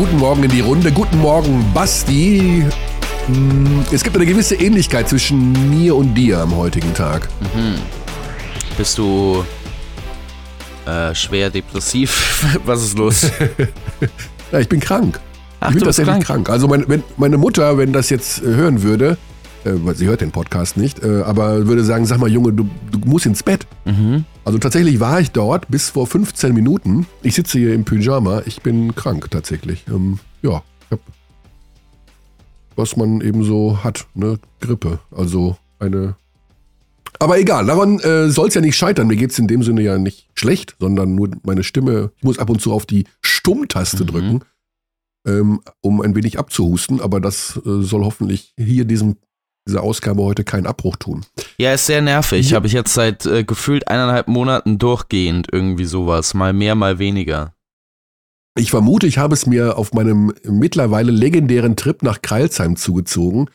Guten Morgen in die Runde. Guten Morgen, Basti. Hm, Es gibt eine gewisse Ähnlichkeit zwischen mir und dir am heutigen Tag. Bist du äh, schwer depressiv? Was ist los? Ja, ich bin krank. Ach, ich bin du bist tatsächlich krank. krank. Also mein, wenn meine Mutter, wenn das jetzt äh, hören würde, äh, weil sie hört den Podcast nicht, äh, aber würde sagen, sag mal Junge, du, du musst ins Bett. Mhm. Also tatsächlich war ich dort bis vor 15 Minuten. Ich sitze hier im Pyjama. Ich bin krank tatsächlich. Ähm, ja, ich hab, was man eben so hat, ne? Grippe. Also eine. Aber egal, daran äh, soll es ja nicht scheitern. Mir geht es in dem Sinne ja nicht schlecht, sondern nur meine Stimme. Ich muss ab und zu auf die Stummtaste Mhm. drücken, ähm, um ein wenig abzuhusten. Aber das äh, soll hoffentlich hier diesem, dieser Ausgabe heute keinen Abbruch tun. Ja, ist sehr nervig. Ja. Habe ich jetzt seit äh, gefühlt eineinhalb Monaten durchgehend irgendwie sowas. Mal mehr, mal weniger. Ich vermute, ich habe es mir auf meinem mittlerweile legendären Trip nach Kreilsheim zugezogen.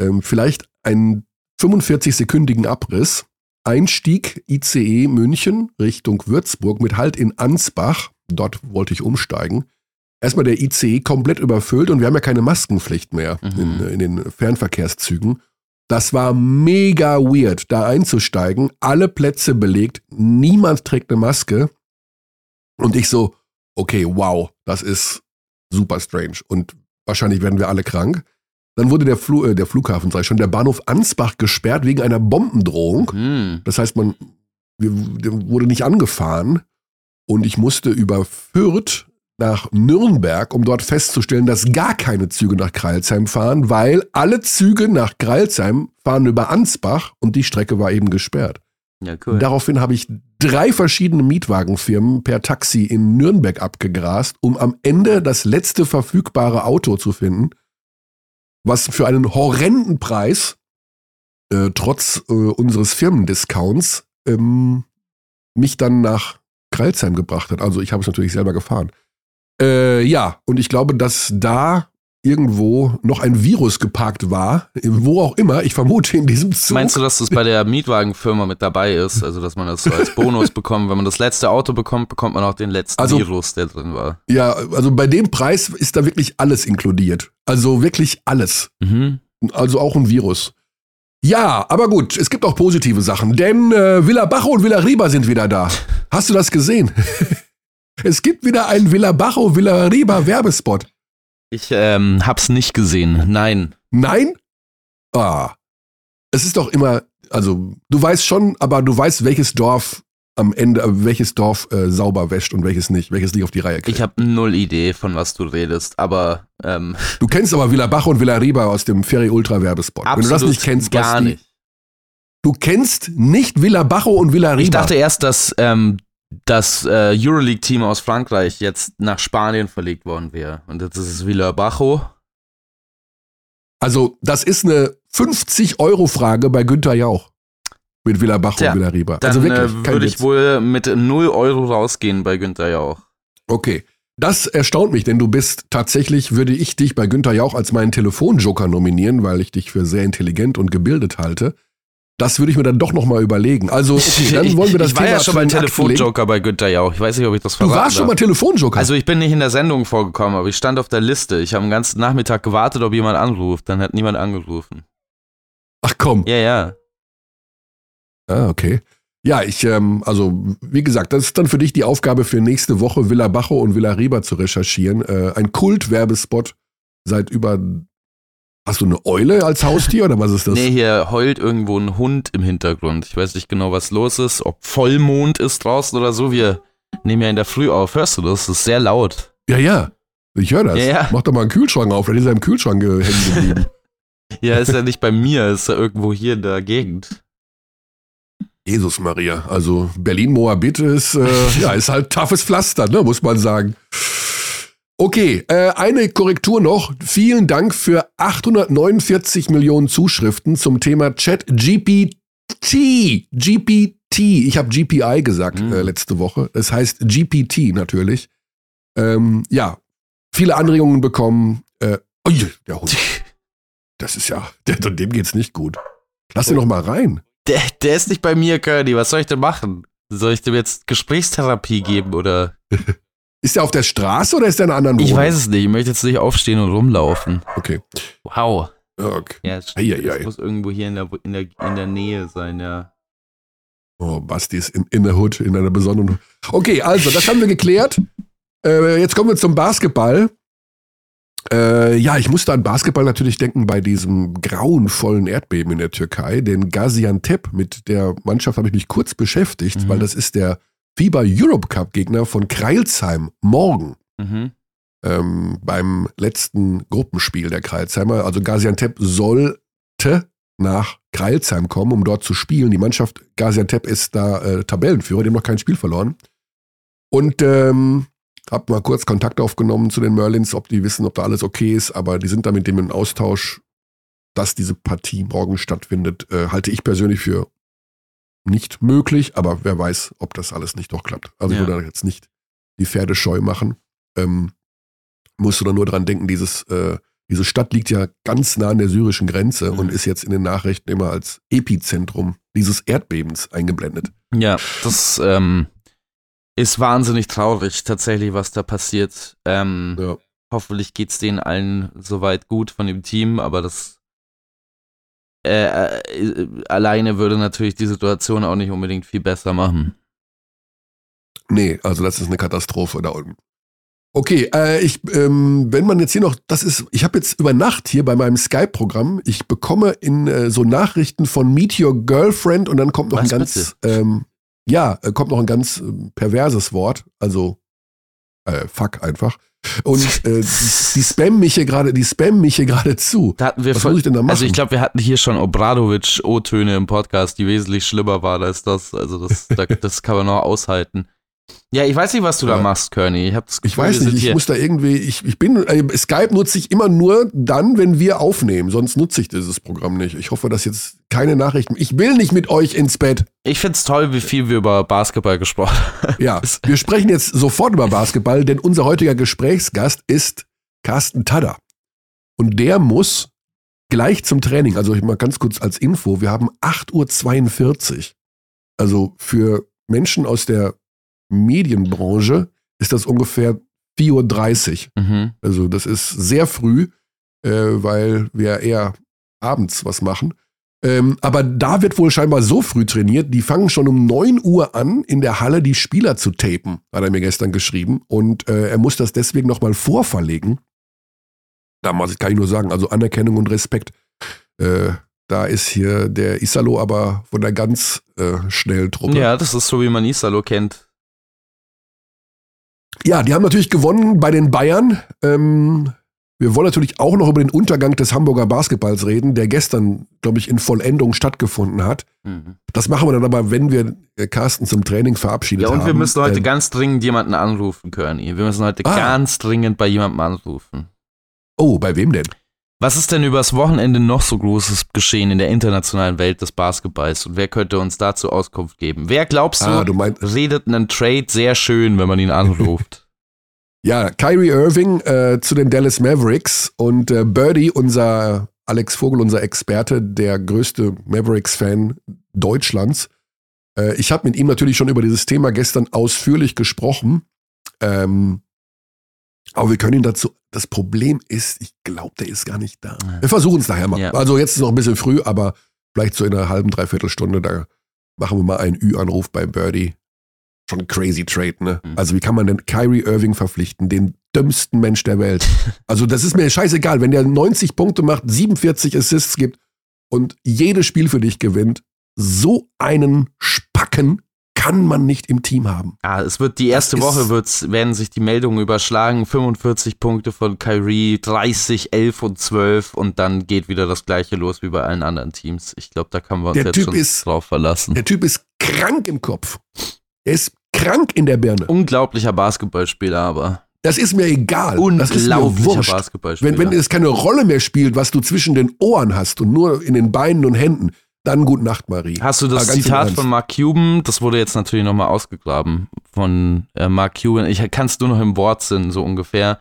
Ähm, vielleicht einen 45-sekündigen Abriss. Einstieg ICE München Richtung Würzburg mit Halt in Ansbach. Dort wollte ich umsteigen. Erstmal der ICE komplett überfüllt und wir haben ja keine Maskenpflicht mehr Mhm. in, in den Fernverkehrszügen. Das war mega weird, da einzusteigen. Alle Plätze belegt, niemand trägt eine Maske. Und ich so, okay, wow, das ist super strange. Und wahrscheinlich werden wir alle krank. Dann wurde der, Flu äh, der Flughafen, ich schon, der Bahnhof Ansbach gesperrt wegen einer Bombendrohung. Hm. Das heißt, man wir, wurde nicht angefahren. Und ich musste über Fürth nach Nürnberg, um dort festzustellen, dass gar keine Züge nach Kreilsheim fahren, weil alle Züge nach Kreilsheim fahren über Ansbach und die Strecke war eben gesperrt. Ja, cool. Daraufhin habe ich drei verschiedene Mietwagenfirmen per Taxi in Nürnberg abgegrast, um am Ende das letzte verfügbare Auto zu finden, was für einen horrenden Preis, äh, trotz äh, unseres Firmendiscounts, ähm, mich dann nach Kreilsheim gebracht hat. Also ich habe es natürlich selber gefahren. Äh, ja, und ich glaube, dass da irgendwo noch ein Virus geparkt war, wo auch immer, ich vermute in diesem Zug. Meinst du, dass das bei der Mietwagenfirma mit dabei ist? Also, dass man das so als Bonus bekommt? Wenn man das letzte Auto bekommt, bekommt man auch den letzten Also- Virus, der drin war. Ja, also bei dem Preis ist da wirklich alles inkludiert. Also wirklich alles. Mhm. Also auch ein Virus. Ja, aber gut, es gibt auch positive Sachen, denn äh, Villa Bajo und Villa Riba sind wieder da. Hast du das gesehen? es gibt wieder einen Villa Bajo, Villa Riba Werbespot. Ich ähm, hab's nicht gesehen. Nein. Nein? Ah. Es ist doch immer, also du weißt schon, aber du weißt, welches Dorf am Ende, äh, welches Dorf äh, sauber wäscht und welches nicht, welches nicht auf die Reihe kriegt. Ich habe null Idee, von was du redest, aber ähm, Du kennst aber Villa Bajo und Villa Riba aus dem Ferry Ultra Werbespot. Wenn du das nicht kennst, gar nicht. Du kennst nicht Villa Bajo und Villa Riba. Ich dachte erst, dass ähm, das äh, Euroleague-Team aus Frankreich jetzt nach Spanien verlegt worden wäre. Und jetzt ist es Villabajo. also, das ist eine 50-Euro-Frage bei Günther Jauch. Mit Villa Bajo Tja, und Villa Riba. Dann also wirklich, äh, würde ich Witz. wohl mit 0 Euro rausgehen bei Günther Jauch. Okay. Das erstaunt mich, denn du bist tatsächlich, würde ich dich bei Günther Jauch als meinen Telefonjoker nominieren, weil ich dich für sehr intelligent und gebildet halte. Das würde ich mir dann doch nochmal überlegen. Also, okay, dann wollen wir das ich war Thema ja schon mal. Telefonjoker bei Günther Jauch. Ich weiß nicht, ob ich das Du verraten warst schon mal Telefonjoker. Also ich bin nicht in der Sendung vorgekommen, aber ich stand auf der Liste. Ich habe den ganzen Nachmittag gewartet, ob jemand anruft. Dann hat niemand angerufen. Ach komm. Ja, ja. Ah, okay. Ja, ich, ähm, also, wie gesagt, das ist dann für dich die Aufgabe für nächste Woche, Villa Bajo und Villa Riba zu recherchieren. Äh, ein Kultwerbespot seit über. Hast du eine Eule als Haustier oder was ist das? Nee, hier heult irgendwo ein Hund im Hintergrund. Ich weiß nicht genau, was los ist. Ob Vollmond ist draußen oder so. Wir nehmen ja in der Früh auf. Hörst du das? Das ist sehr laut. Ja, ja. Ich höre das. Ja, ja. Mach doch mal einen Kühlschrank auf, dann ist er im Kühlschrank ge- hängen geblieben. Ja, ist ja nicht bei mir. Ist ja irgendwo hier in der Gegend. Jesus Maria. Also Berlin-Moabit ist, äh, ja, ist halt toughes Pflaster, ne, muss man sagen. Okay, äh, eine Korrektur noch. Vielen Dank für 849 Millionen Zuschriften zum Thema Chat GPT. GPT. Ich habe GPI gesagt Mhm. äh, letzte Woche. Es heißt GPT natürlich. Ähm, ja, viele Anregungen bekommen. Äh, ui, der Hund. Das ist ja, der, dem geht's nicht gut. Lass den noch mal rein. Der, der ist nicht bei mir, Curly. Was soll ich denn machen? Soll ich dem jetzt Gesprächstherapie geben oder? Ist der auf der Straße oder ist der in einer anderen Wohnung? Ich weiß es nicht. Ich möchte jetzt nicht aufstehen und rumlaufen. Okay. Wow. okay. Ja, es Ei, ei, ei. es muss irgendwo hier in der, in, der, in der Nähe sein, ja. Oh, Basti ist in, in der Hood, in einer besonderen. Okay, also, das haben wir geklärt. Äh, jetzt kommen wir zum Basketball. Äh, ja, ich musste an Basketball natürlich denken bei diesem grauenvollen Erdbeben in der Türkei. Den Gaziantep, mit der Mannschaft habe ich mich kurz beschäftigt, Mhm. weil das ist der FIBA Europe Cup Gegner von Kreilsheim morgen. Mhm. ähm, beim letzten Gruppenspiel der Kreilsheimer. Also Gaziantep sollte nach Kreilsheim kommen, um dort zu spielen. Die Mannschaft Gaziantep ist da äh, Tabellenführer, die haben noch kein Spiel verloren. Und ähm, hab mal kurz Kontakt aufgenommen zu den Merlins, ob die wissen, ob da alles okay ist, aber die sind da mit dem in Austausch, dass diese Partie morgen stattfindet, äh, halte ich persönlich für nicht möglich, aber wer weiß, ob das alles nicht doch klappt. Also ich Ja. würde da jetzt nicht die Pferde scheu machen. Ähm, musst du da nur dran denken, dieses, äh, diese Stadt liegt ja ganz nah an der syrischen Grenze Mhm. und ist jetzt in den Nachrichten immer als Epizentrum dieses Erdbebens eingeblendet. Ja, das ähm, ist wahnsinnig traurig, tatsächlich, was da passiert. Ähm, Ja. Hoffentlich geht's denen allen soweit gut von dem Team, aber das äh, äh, alleine würde natürlich die Situation auch nicht unbedingt viel besser machen. Nee, also das ist eine Katastrophe da unten. Okay, äh, ich, ähm, wenn man jetzt hier noch, das ist, ich habe jetzt über Nacht hier bei meinem Skype-Programm, ich bekomme in äh, so Nachrichten von Meet Your Girlfriend und dann kommt noch Was ein ganz, ähm, ja, äh, kommt noch ein ganz ähm, perverses Wort, also äh, fuck einfach. Und äh, die, die spammen mich hier gerade, die spammen mich hier gerade zu. Da hatten wir Was voll- muss ich denn da machen? Also ich glaube, wir hatten hier schon Obradovic-O-Töne im Podcast, die wesentlich schlimmer waren als das. Also das, da, das kann man noch aushalten. Ja, ich weiß nicht, was du da machst, Kearney. Ich, Ich weiß nicht, ich hier- muss da irgendwie, ich, ich bin, äh, Skype nutze ich immer nur dann, wenn wir aufnehmen, sonst nutze ich dieses Programm nicht. Ich hoffe, dass jetzt keine Nachrichten, ich will nicht mit euch ins Bett. Ich find's toll, wie viel wir über Basketball gesprochen haben. Ja, wir sprechen jetzt sofort über Basketball, denn unser heutiger Gesprächsgast ist Carsten Tadder. Und der muss gleich zum Training, also ich mal ganz kurz als Info, wir haben 8.42 Uhr. Also für Menschen aus der Medienbranche ist das ungefähr 4.30 Uhr. Mhm. Also das ist sehr früh, äh, weil wir eher abends was machen. Ähm, aber da wird wohl scheinbar so früh trainiert, die fangen schon um 9 Uhr an, in der Halle die Spieler zu tapen, hat er mir gestern geschrieben. Und äh, er muss das deswegen nochmal vorverlegen. Da muss ich, kann ich nur sagen, also Anerkennung und Respekt. Äh, da ist hier der Isalo aber von der ganz äh, schnellen Truppe. Ja, das ist so, wie man Isalo kennt. Ja, die haben natürlich gewonnen bei den Bayern. Ähm, wir wollen natürlich auch noch über den Untergang des Hamburger Basketballs reden, der gestern, glaube ich, in Vollendung stattgefunden hat. Mhm. Das machen wir dann aber, wenn wir äh, Carsten zum Training verabschiedet Ja, haben. und wir müssen heute Ähm, ganz dringend jemanden anrufen, Kearney. Wir müssen heute Ah. ganz dringend bei jemandem anrufen. Oh, bei wem denn? Was ist denn übers Wochenende noch so großes geschehen in der internationalen Welt des Basketballs und wer könnte uns dazu Auskunft geben? Wer glaubst du, Ah, du meinst, redet einen Trade sehr schön, wenn man ihn anruft? ja, Kyrie Irving äh, zu den Dallas Mavericks und äh, Birdie, unser Alex Vogel, unser Experte, der größte Mavericks-Fan Deutschlands. Äh, ich habe mit ihm natürlich schon über dieses Thema gestern ausführlich gesprochen. Ähm, aber wir können ihn dazu. Das Problem ist, ich glaube, der ist gar nicht da. Ja. Wir versuchen es nachher mal. Ja. Also jetzt ist noch ein bisschen früh, aber vielleicht so in einer halben, dreiviertel Stunde, da machen wir mal einen Ü-Anruf bei Birdie. Schon crazy Trade, ne? Mhm. Also wie kann man denn Kyrie Irving verpflichten, den dümmsten Mensch der Welt? Also das ist mir scheißegal, wenn der 90 Punkte macht, 47 Assists gibt und jedes Spiel für dich gewinnt, so einen Spacken kann man nicht im Team haben. Ah, es wird die erste Das Woche wird's, werden sich die Meldungen überschlagen. 45 Punkte von Kyrie, 30, 11 und 12 und dann geht wieder das gleiche los wie bei allen anderen Teams. Ich glaube, da kann man uns Der jetzt Typ schon ist- drauf verlassen. Der Typ ist krank im Kopf. Er ist krank in der Birne. Unglaublicher Basketballspieler, aber. Das ist mir egal. Das ist mir Unglaublicher. Basketballspieler. Wenn, wenn es keine Rolle mehr spielt, was du zwischen den Ohren hast und nur in den Beinen und Händen, dann gute Nacht, Marie. Hast du das im Zitat von Mark Cuban? Das wurde jetzt natürlich nochmal ausgegraben von äh, Mark Cuban. Ich kann es nur noch im Wortsinn, so ungefähr.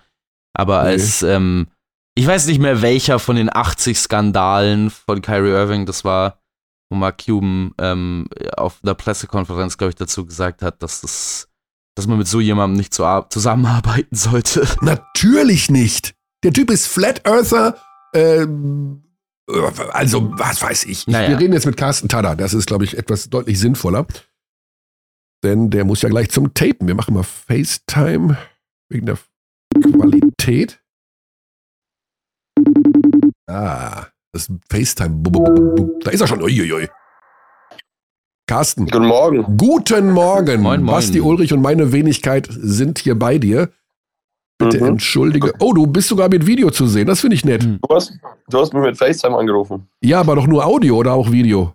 Aber Nee. als, ähm, ich weiß nicht mehr welcher von den 80 Skandalen von Kyrie Irving das war, wo Mark Cuban ähm, auf einer Pressekonferenz, glaube ich, dazu gesagt hat, dass das dass man mit so jemandem nicht zusammenarbeiten sollte. Natürlich nicht. Der Typ ist Flat Earther, äh, also, was weiß ich. Naja. Wir reden jetzt mit Carsten Tada. Das ist, glaube ich, etwas deutlich sinnvoller. Denn der muss ja gleich zum Tapen. Wir machen mal FaceTime wegen der Qualität. Ah, das ist FaceTime. Da ist er schon. Uiuiui. Carsten. Guten Morgen. Guten Morgen. Moin, moin. Basti Ulrich und meine Wenigkeit sind hier bei dir. Bitte mhm. entschuldige. Oh, du bist sogar mit Video zu sehen. Das finde ich nett. Du hast, du hast mich mit FaceTime angerufen. Ja, aber doch nur Audio oder auch Video?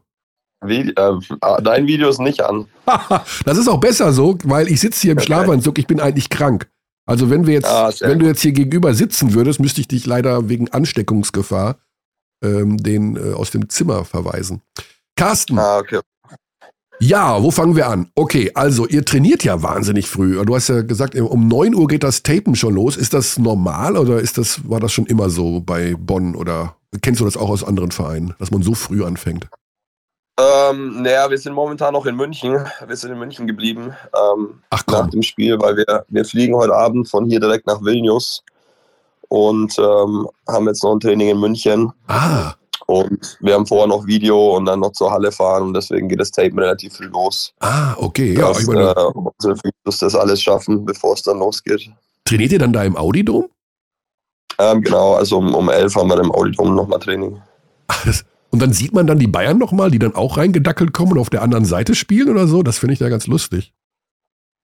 Wie, äh, dein Video ist nicht an. das ist auch besser so, weil ich sitze hier im okay. Schlafanzug. Ich bin eigentlich krank. Also wenn wir jetzt, ah, wenn du jetzt hier gegenüber sitzen würdest, müsste ich dich leider wegen Ansteckungsgefahr ähm, den äh, aus dem Zimmer verweisen. Carsten. Ah, okay. Ja, wo fangen wir an? Okay, also ihr trainiert ja wahnsinnig früh. Du hast ja gesagt, um 9 Uhr geht das Tapen schon los. Ist das normal oder ist das, war das schon immer so bei Bonn oder kennst du das auch aus anderen Vereinen, dass man so früh anfängt? Ähm, naja, wir sind momentan noch in München. Wir sind in München geblieben ähm, Ach, komm. nach dem Spiel, weil wir, wir fliegen heute Abend von hier direkt nach Vilnius und ähm, haben jetzt noch ein Training in München. Ah. Und wir haben vorher noch Video und dann noch zur Halle fahren und deswegen geht das Tape relativ früh los. Ah, okay. Ja, dass, ich meine, äh, unsere Videos das alles schaffen, bevor es dann losgeht. Trainiert ihr dann da im Audidom? Ähm, genau, also um, um 11 haben wir im Audidom nochmal Training. Und dann sieht man dann die Bayern nochmal, die dann auch reingedackelt kommen und auf der anderen Seite spielen oder so? Das finde ich ja ganz lustig.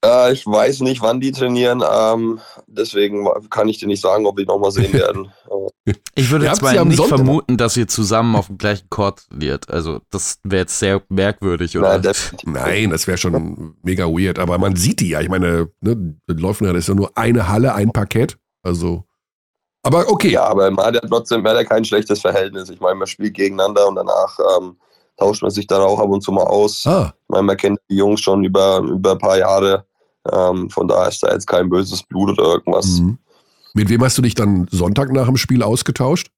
Äh, ich weiß nicht, wann die trainieren. Ähm, deswegen kann ich dir nicht sagen, ob wir nochmal sehen werden. ich würde jetzt mal nicht Sonntag. vermuten, dass ihr zusammen auf dem gleichen Court liert. Also, das wäre jetzt sehr merkwürdig, oder? Nein, Nein das wäre schon mega weird. Aber man sieht die ja. Ich meine, ne, laufen ja, das ist ja nur eine Halle, ein Parkett. Also. Aber okay. Ja, aber man hat ja trotzdem man hat ja kein schlechtes Verhältnis. Ich meine, man spielt gegeneinander und danach ähm, tauscht man sich dann auch ab und zu mal aus. Ah. Ich meine, man kennt die Jungs schon über, über ein paar Jahre. Ähm, von daher ist da jetzt kein böses Blut oder irgendwas. Mhm. Mit wem hast du dich dann Sonntag nach dem Spiel ausgetauscht?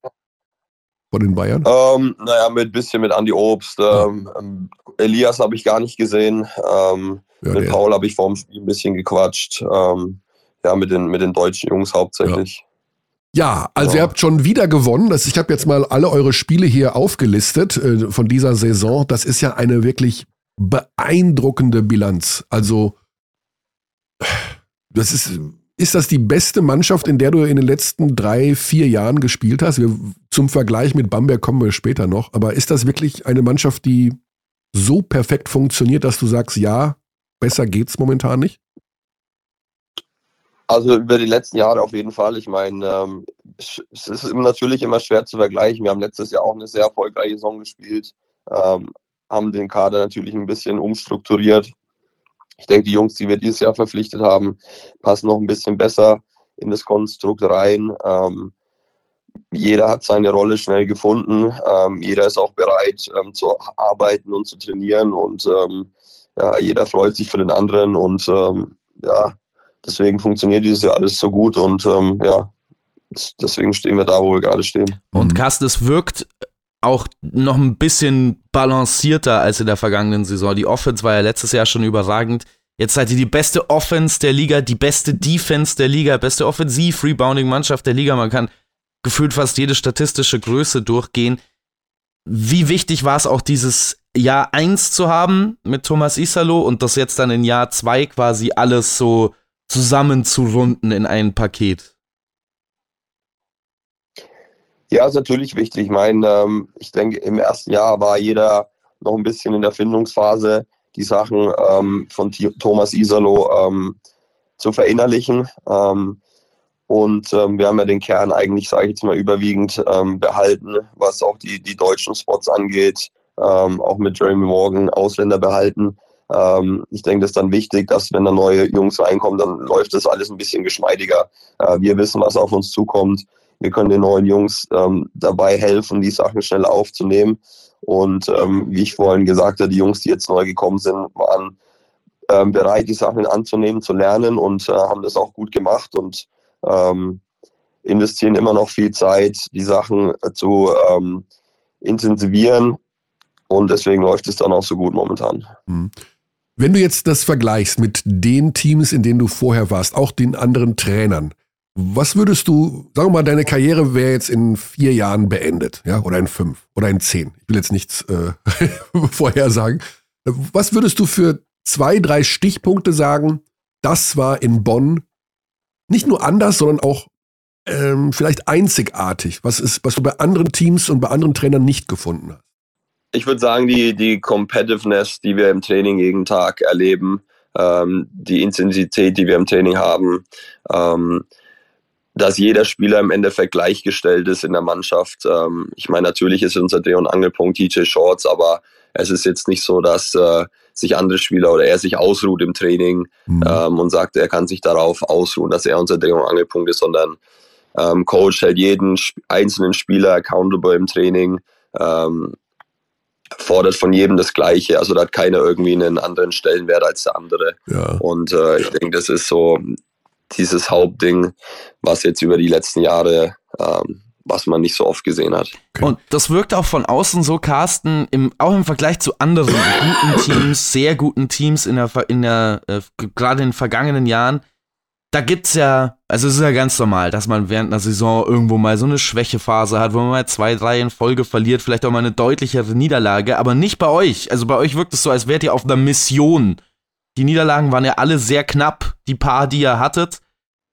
Von den Bayern? Ähm, naja, mit ein bisschen mit Andy Obst. Ähm, ähm Elias habe ich gar nicht gesehen. Ähm, ja, mit Paul habe ich vor dem Spiel ein bisschen gequatscht. Ähm, ja, mit den, mit den deutschen Jungs hauptsächlich. Ja. Ja also ja. ihr habt schon wieder gewonnen. Das, ich habe jetzt mal alle eure Spiele hier aufgelistet äh, von dieser Saison. Das ist ja eine wirklich beeindruckende Bilanz. Also das ist, ist das die beste Mannschaft, in der du in den letzten drei, vier Jahren gespielt hast? Wir, zum Vergleich mit Bamberg kommen wir später noch. Aber ist das wirklich eine Mannschaft, die so perfekt funktioniert, dass du sagst, ja, besser geht's momentan nicht? Also über die letzten Jahre auf jeden Fall. Ich meine, ähm, es ist natürlich immer schwer zu vergleichen. Wir haben letztes Jahr auch eine sehr erfolgreiche Saison gespielt, ähm, haben den Kader natürlich ein bisschen umstrukturiert, ich denke, die Jungs, die wir dieses Jahr verpflichtet haben, passen noch ein bisschen besser in das Konstrukt rein. Ähm, jeder hat seine Rolle schnell gefunden. Ähm, jeder ist auch bereit ähm, zu arbeiten und zu trainieren und ähm, ja, jeder freut sich für den anderen und ja, deswegen funktioniert dieses Jahr alles so gut und ähm, ja, deswegen stehen wir da, wo wir gerade stehen. Und Carsten, es wirkt auch noch ein bisschen balancierter als in der vergangenen Saison. Die Offense war ja letztes Jahr schon überragend. Jetzt seid ihr die beste Offense der Liga, die beste Defense der Liga, beste Offensiv-Rebounding-Mannschaft der Liga. Man kann gefühlt fast jede statistische Größe durchgehen. Wie wichtig war es auch dieses Jahr 1 zu haben mit Thomas Isalo und das jetzt dann in Jahr 2 quasi alles so zusammenzurunden in ein Paket? Ja, ist natürlich wichtig. Ich meine, ähm, ich denke, im ersten Jahr war jeder noch ein bisschen in der Findungsphase, die Sachen ähm, von Thomas Isalo ähm, zu verinnerlichen. Ähm, und ähm, wir haben ja den Kern eigentlich, sage ich jetzt mal, überwiegend ähm, behalten, was auch die, die deutschen Spots angeht. auch mit Jeremy Morgan Ausländer behalten. Ich denke, das ist dann wichtig, dass wenn da neue Jungs reinkommen, dann läuft das alles ein bisschen geschmeidiger. Äh, wir wissen, was auf uns zukommt wir können den neuen Jungs ähm, dabei helfen, die Sachen schnell aufzunehmen. Und ähm, wie ich vorhin gesagt habe, die Jungs, die jetzt neu gekommen sind, waren ähm, bereit, die Sachen anzunehmen, zu lernen und äh, haben das auch gut gemacht und ähm, investieren immer noch viel Zeit, die Sachen äh, zu ähm, intensivieren. Und deswegen läuft es dann auch so gut momentan. Mhm. Wenn du jetzt das vergleichst mit den Teams, in denen du vorher warst, auch den anderen Trainern, was würdest du, sagen wir mal, deine Karriere wäre jetzt in vier Jahren beendet, ja, oder in fünf oder in zehn. Ich will jetzt nichts äh, vorhersagen. Was würdest du für zwei, drei Stichpunkte sagen? Das war in Bonn nicht nur anders, sondern auch ähm, vielleicht einzigartig, was ist, was du bei anderen Teams und bei anderen Trainern nicht gefunden hast? Ich würde sagen, die, die Competitiveness, die wir im Training jeden Tag erleben, ähm, die Intensität, die wir im Training haben, ähm, dass jeder Spieler im Endeffekt gleichgestellt ist in der Mannschaft. Ähm, ich meine, natürlich ist unser Dreh- und Angelpunkt TJ Shorts, aber es ist jetzt nicht so, dass äh, sich andere Spieler oder er sich ausruht im Training mhm. ähm, und sagt, er kann sich darauf ausruhen, dass er unser Dreh- und Angelpunkt ist, sondern ähm, Coach hält jeden einzelnen Spieler accountable im Training, ähm, fordert von jedem das Gleiche. Also da hat keiner irgendwie einen anderen Stellenwert als der andere. Ja. Und äh, ich denke, das ist so dieses Hauptding, was jetzt über die letzten Jahre, ähm, was man nicht so oft gesehen hat. Okay. Und das wirkt auch von außen so, Carsten, im, auch im Vergleich zu anderen guten Teams, sehr guten Teams in der, in der äh, gerade in den vergangenen Jahren, da gibt's ja, also es ist ja ganz normal, dass man während einer Saison irgendwo mal so eine Schwächephase hat, wo man mal zwei, drei in Folge verliert, vielleicht auch mal eine deutlichere Niederlage, aber nicht bei euch. Also bei euch wirkt es so, als wärt ihr auf einer Mission. Die Niederlagen waren ja alle sehr knapp, die paar, die ihr hattet.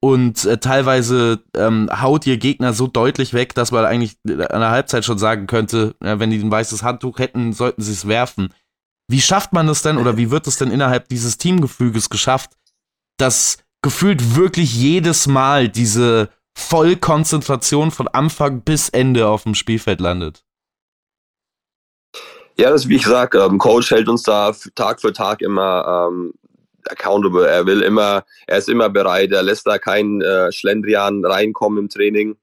Und äh, teilweise ähm, haut ihr Gegner so deutlich weg, dass man eigentlich an der Halbzeit schon sagen könnte, ja, wenn die ein weißes Handtuch hätten, sollten sie es werfen. Wie schafft man es denn oder wie wird es denn innerhalb dieses Teamgefüges geschafft, dass gefühlt wirklich jedes Mal diese Vollkonzentration von Anfang bis Ende auf dem Spielfeld landet. Ja, das wie ich sage, ähm, Coach hält uns da Tag für Tag immer ähm, accountable. Er will immer, er ist immer bereit, er lässt da keinen äh, Schlendrian reinkommen im Training.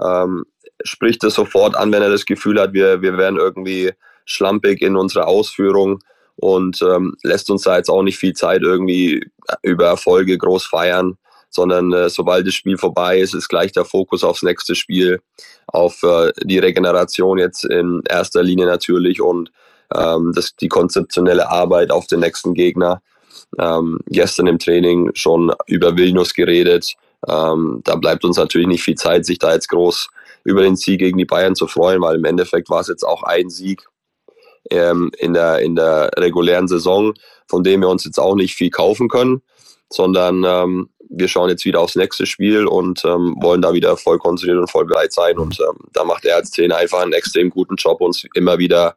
Ähm, spricht es sofort an, wenn er das Gefühl hat, wir, wir wären irgendwie schlampig in unserer Ausführung und ähm, lässt uns da jetzt auch nicht viel Zeit irgendwie über Erfolge groß feiern, sondern äh, sobald das Spiel vorbei ist, ist gleich der Fokus aufs nächste Spiel, auf äh, die Regeneration jetzt in erster Linie natürlich und ähm, das, die konzeptionelle Arbeit auf den nächsten Gegner. Ähm, gestern im Training schon über Vilnius geredet. Ähm, da bleibt uns natürlich nicht viel Zeit, sich da jetzt groß über den Sieg gegen die Bayern zu freuen, weil im Endeffekt war es jetzt auch ein Sieg ähm, in, der, in der regulären Saison, von dem wir uns jetzt auch nicht viel kaufen können, sondern ähm, wir schauen jetzt wieder aufs nächste Spiel und ähm, wollen da wieder voll konzentriert und voll bereit sein. Und ähm, da macht er als Trainer einfach einen extrem guten Job, uns immer wieder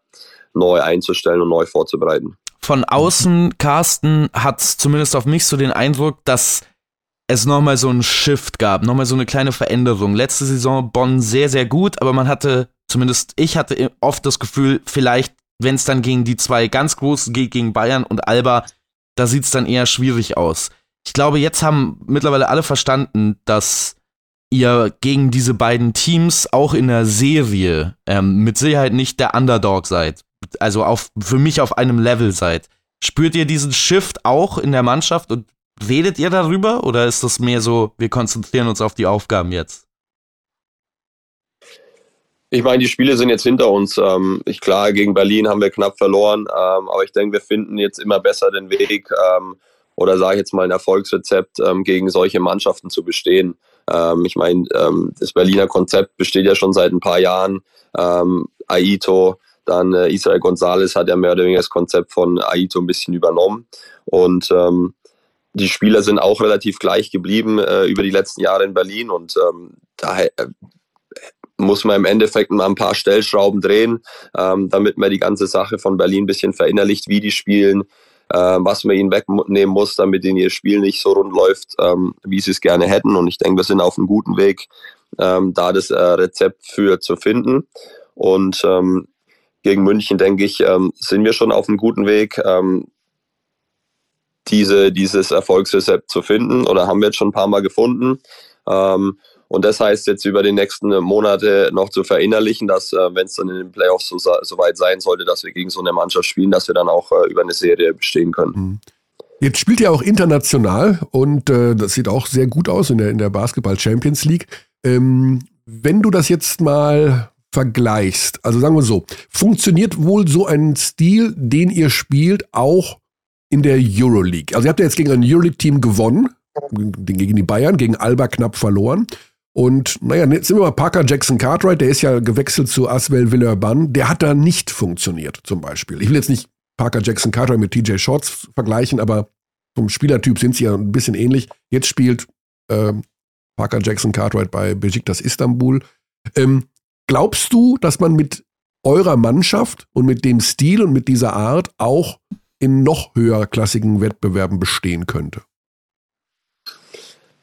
neu einzustellen und neu vorzubereiten. Von außen, Carsten, hat zumindest auf mich so den Eindruck, dass es nochmal so einen Shift gab, nochmal so eine kleine Veränderung. Letzte Saison Bonn sehr, sehr gut, aber man hatte, zumindest ich hatte oft das Gefühl, vielleicht wenn es dann gegen die zwei ganz großen geht, gegen Bayern und Alba, da sieht es dann eher schwierig aus. Ich glaube, jetzt haben mittlerweile alle verstanden, dass ihr gegen diese beiden Teams auch in der Serie ähm, mit Sicherheit nicht der Underdog seid. Also auf, für mich auf einem Level seid. Spürt ihr diesen Shift auch in der Mannschaft und redet ihr darüber oder ist das mehr so, wir konzentrieren uns auf die Aufgaben jetzt? Ich meine, die Spiele sind jetzt hinter uns. Ähm, ich klar, gegen Berlin haben wir knapp verloren, ähm, aber ich denke, wir finden jetzt immer besser den Weg ähm, oder sage ich jetzt mal ein Erfolgsrezept, ähm, gegen solche Mannschaften zu bestehen. Ähm, ich meine, ähm, das Berliner Konzept besteht ja schon seit ein paar Jahren. Aito, dann äh, Israel Gonzalez hat ja mehr oder weniger das Konzept von Aito ein bisschen übernommen und die Spieler sind auch relativ gleich geblieben äh, über die letzten Jahre in Berlin und ähm, daher äh, muss man im Endeffekt mal ein paar Stellschrauben drehen, ähm, damit man die ganze Sache von Berlin ein bisschen verinnerlicht, wie die spielen, äh, was man ihnen wegnehmen muss, damit ihnen ihr Spiel nicht so rund läuft, ähm, wie sie es gerne hätten. Und ich denke, wir sind auf einem guten Weg, ähm, da das äh, Rezept für zu finden. Und ähm, gegen München, denke ich, ähm, sind wir schon auf einem guten Weg, ähm, diese, dieses Erfolgsrezept zu finden oder haben wir jetzt schon ein paar Mal gefunden. Und das heißt jetzt über die nächsten Monate noch zu verinnerlichen, dass äh, wenn es dann in den Playoffs so, so, weit sein sollte, dass wir gegen so eine Mannschaft spielen, dass wir dann auch äh, über eine Serie bestehen können. Mhm. Jetzt spielt ihr auch international und äh, das sieht auch sehr gut aus in der, in der Basketball Champions League. Ähm, wenn du das jetzt mal vergleichst, also sagen wir so, funktioniert wohl so ein Stil, den ihr spielt, auch in der Euroleague? Also ihr habt ja jetzt gegen ein Euroleague-Team gewonnen, gegen die Bayern, gegen Alba knapp verloren. Und naja, jetzt sind wir mal Parker Jackson Cartwright, der ist ja gewechselt zu Aswell Villeurbanne, der hat da nicht funktioniert, zum Beispiel. Ich will jetzt nicht Parker Jackson Cartwright mit TJ Shorts vergleichen, aber vom Spielertyp sind sie ja ein bisschen ähnlich. Jetzt spielt äh, Parker Jackson Cartwright bei Besiktas Istanbul. Ähm, glaubst du, dass man mit eurer Mannschaft und mit dem Stil und mit dieser Art auch in noch höherklassigen Wettbewerben bestehen könnte?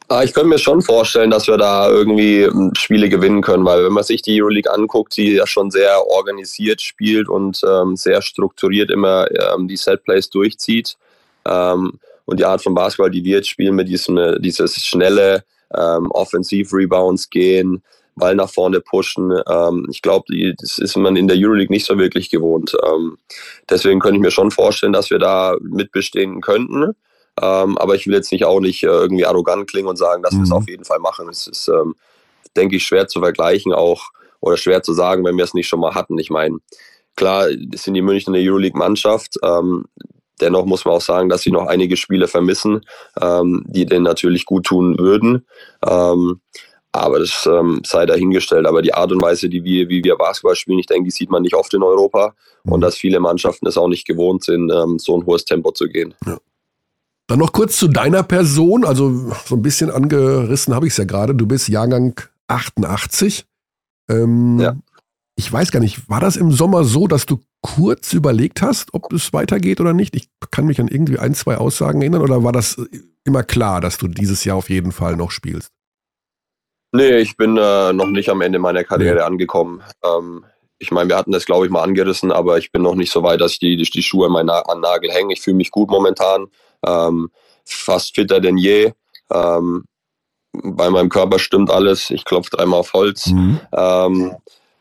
Ah, ich könnte mir schon vorstellen, dass wir da irgendwie ähm, Spiele gewinnen können, weil wenn man sich die Euroleague anguckt, die ja schon sehr organisiert spielt und ähm, sehr strukturiert immer ähm, die Setplays durchzieht ähm, und die Art von Basketball, die wir jetzt spielen, mit diesem dieses schnelle ähm, Offensiv-Rebounds gehen, Ball nach vorne pushen. Ähm, ich glaube, das ist man in der Euroleague nicht so wirklich gewohnt. Ähm, deswegen könnte ich mir schon vorstellen, dass wir da mitbestehen könnten. Ähm, aber ich will jetzt nicht auch nicht äh, irgendwie arrogant klingen und sagen, dass mhm. wir es auf jeden Fall machen. Es ist, ähm, denke ich, schwer zu vergleichen auch oder schwer zu sagen, wenn wir es nicht schon mal hatten. Ich meine, klar, es sind die München eine Euroleague-Mannschaft. Ähm, dennoch muss man auch sagen, dass sie noch einige Spiele vermissen, ähm, die denen natürlich gut tun würden. Ähm, aber das ähm, sei dahingestellt. Aber die Art und Weise, die wir, wie wir Basketball spielen, ich denke, die sieht man nicht oft in Europa. Und mhm. dass viele Mannschaften es auch nicht gewohnt sind, so ein hohes Tempo zu gehen. Ja. Dann noch kurz zu deiner Person. Also so ein bisschen angerissen habe ich es ja gerade. Du bist Jahrgang 88. Ähm, ja. Ich weiß gar nicht, war das im Sommer so, dass du kurz überlegt hast, ob es weitergeht oder nicht? Ich kann mich an irgendwie ein, zwei Aussagen erinnern oder war das immer klar, dass du dieses Jahr auf jeden Fall noch spielst? Nee, ich bin äh, noch nicht am Ende meiner Karriere ja. angekommen. Ähm, ich meine, wir hatten das, glaube ich, mal angerissen, aber ich bin noch nicht so weit, dass ich die, die Schuhe an meinen Nagel hänge. Ich fühle mich gut momentan, ähm, fast fitter denn je. Ähm, bei meinem Körper stimmt alles. Ich klopfe dreimal auf Holz. Mhm. Ähm,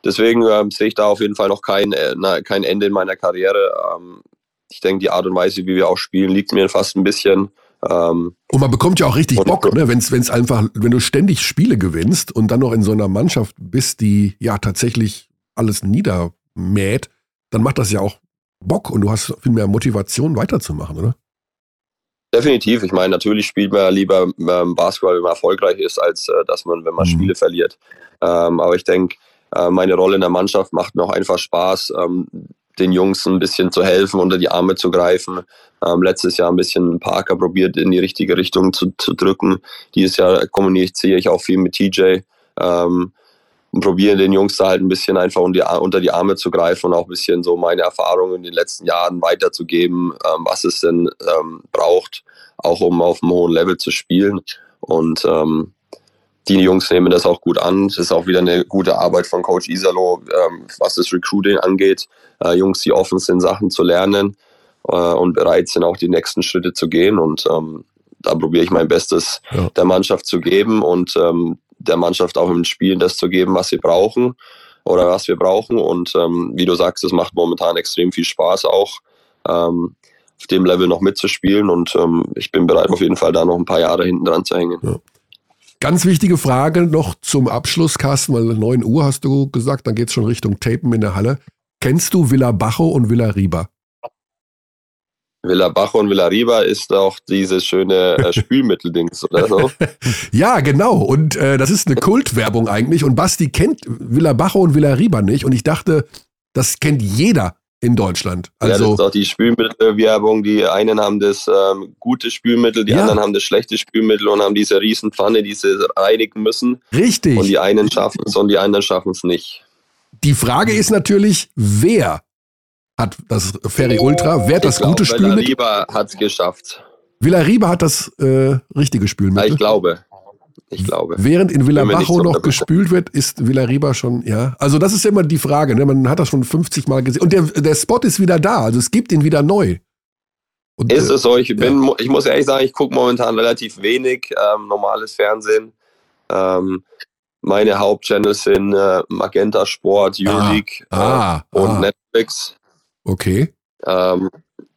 deswegen ähm, sehe ich da auf jeden Fall noch kein, äh, na, kein Ende in meiner Karriere. Ähm, ich denke, die Art und Weise, wie wir auch spielen, liegt mir fast ein bisschen. Ähm, und man bekommt ja auch richtig Bock, ne? wenn es einfach, wenn du ständig Spiele gewinnst und dann noch in so einer Mannschaft bist, die ja tatsächlich alles niedermäht, dann macht das ja auch Bock und du hast viel mehr Motivation weiterzumachen, oder? Definitiv. Ich meine, natürlich spielt man lieber Basketball, wenn man erfolgreich ist, als äh, dass man, wenn man mhm. Spiele verliert. Ähm, aber ich denke, äh, meine Rolle in der Mannschaft macht mir auch einfach Spaß. Ähm, den Jungs ein bisschen zu helfen, unter die Arme zu greifen. Ähm, letztes Jahr ein bisschen Parker probiert, in die richtige Richtung zu, zu drücken. Dieses Jahr kommuniziere ich auch viel mit TJ ähm, und probiere den Jungs da halt ein bisschen einfach unter die Arme zu greifen und auch ein bisschen so meine Erfahrungen in den letzten Jahren weiterzugeben, ähm, was es denn ähm, braucht, auch um auf einem hohen Level zu spielen. Und ähm, die Jungs nehmen das auch gut an. Es ist auch wieder eine gute Arbeit von Coach Isalo, ähm, was das Recruiting angeht. Äh, Jungs, die offen sind, Sachen zu lernen äh, und bereit sind, auch die nächsten Schritte zu gehen. Und ähm, da probiere ich mein Bestes ja. der Mannschaft zu geben und ähm, der Mannschaft auch im Spielen das zu geben, was sie brauchen oder was wir brauchen. Und ähm, wie du sagst, es macht momentan extrem viel Spaß auch. Ähm, auf dem Level noch mitzuspielen und ähm, ich bin bereit, auf jeden Fall da noch ein paar Jahre hinten dran zu hängen. Ja. Ganz wichtige Frage noch zum Abschluss, Carsten, weil 9 Uhr hast du gesagt, dann geht es schon Richtung Tapen in der Halle. Kennst du Villa Bajo und Villa Riba? Villa Bajo und Villa Riba ist auch dieses schöne äh, Spülmitteldings oder so. ja, genau. Und äh, das ist eine Kultwerbung eigentlich. Und Basti kennt Villa Bajo und Villa Riba nicht. Und ich dachte, das kennt jeder in Deutschland. Also, ja, das ist auch die Spülmittelwerbung. Die einen haben das ähm, gute Spülmittel, die ja. anderen haben das schlechte Spülmittel und haben diese Riesenpfanne, die sie reinigen müssen. Richtig. Und die einen schaffen es und die anderen schaffen es nicht. Die Frage ist natürlich, wer hat das Ferry Ultra, wer hat das gute glaub, Spülmittel? Villa Riba hat es geschafft. Villa Riba hat das äh, richtige Spülmittel. Ja, ich glaube. Ich glaube. Während in Villa Bajo noch gespült wird, ist Villa Riba schon, ja. Also das ist ja immer die Frage, ne? Man hat das schon 50 Mal gesehen. Und der, der Spot ist wieder da, also es gibt ihn wieder neu. Und, ist es so? Ich, bin, ja. ich muss ehrlich sagen, ich gucke momentan relativ wenig ähm, normales Fernsehen. Ähm, meine Hauptchannels sind äh, Magenta Sport, Euroleague ah, ah, äh, und ah. Netflix. Okay. Ähm,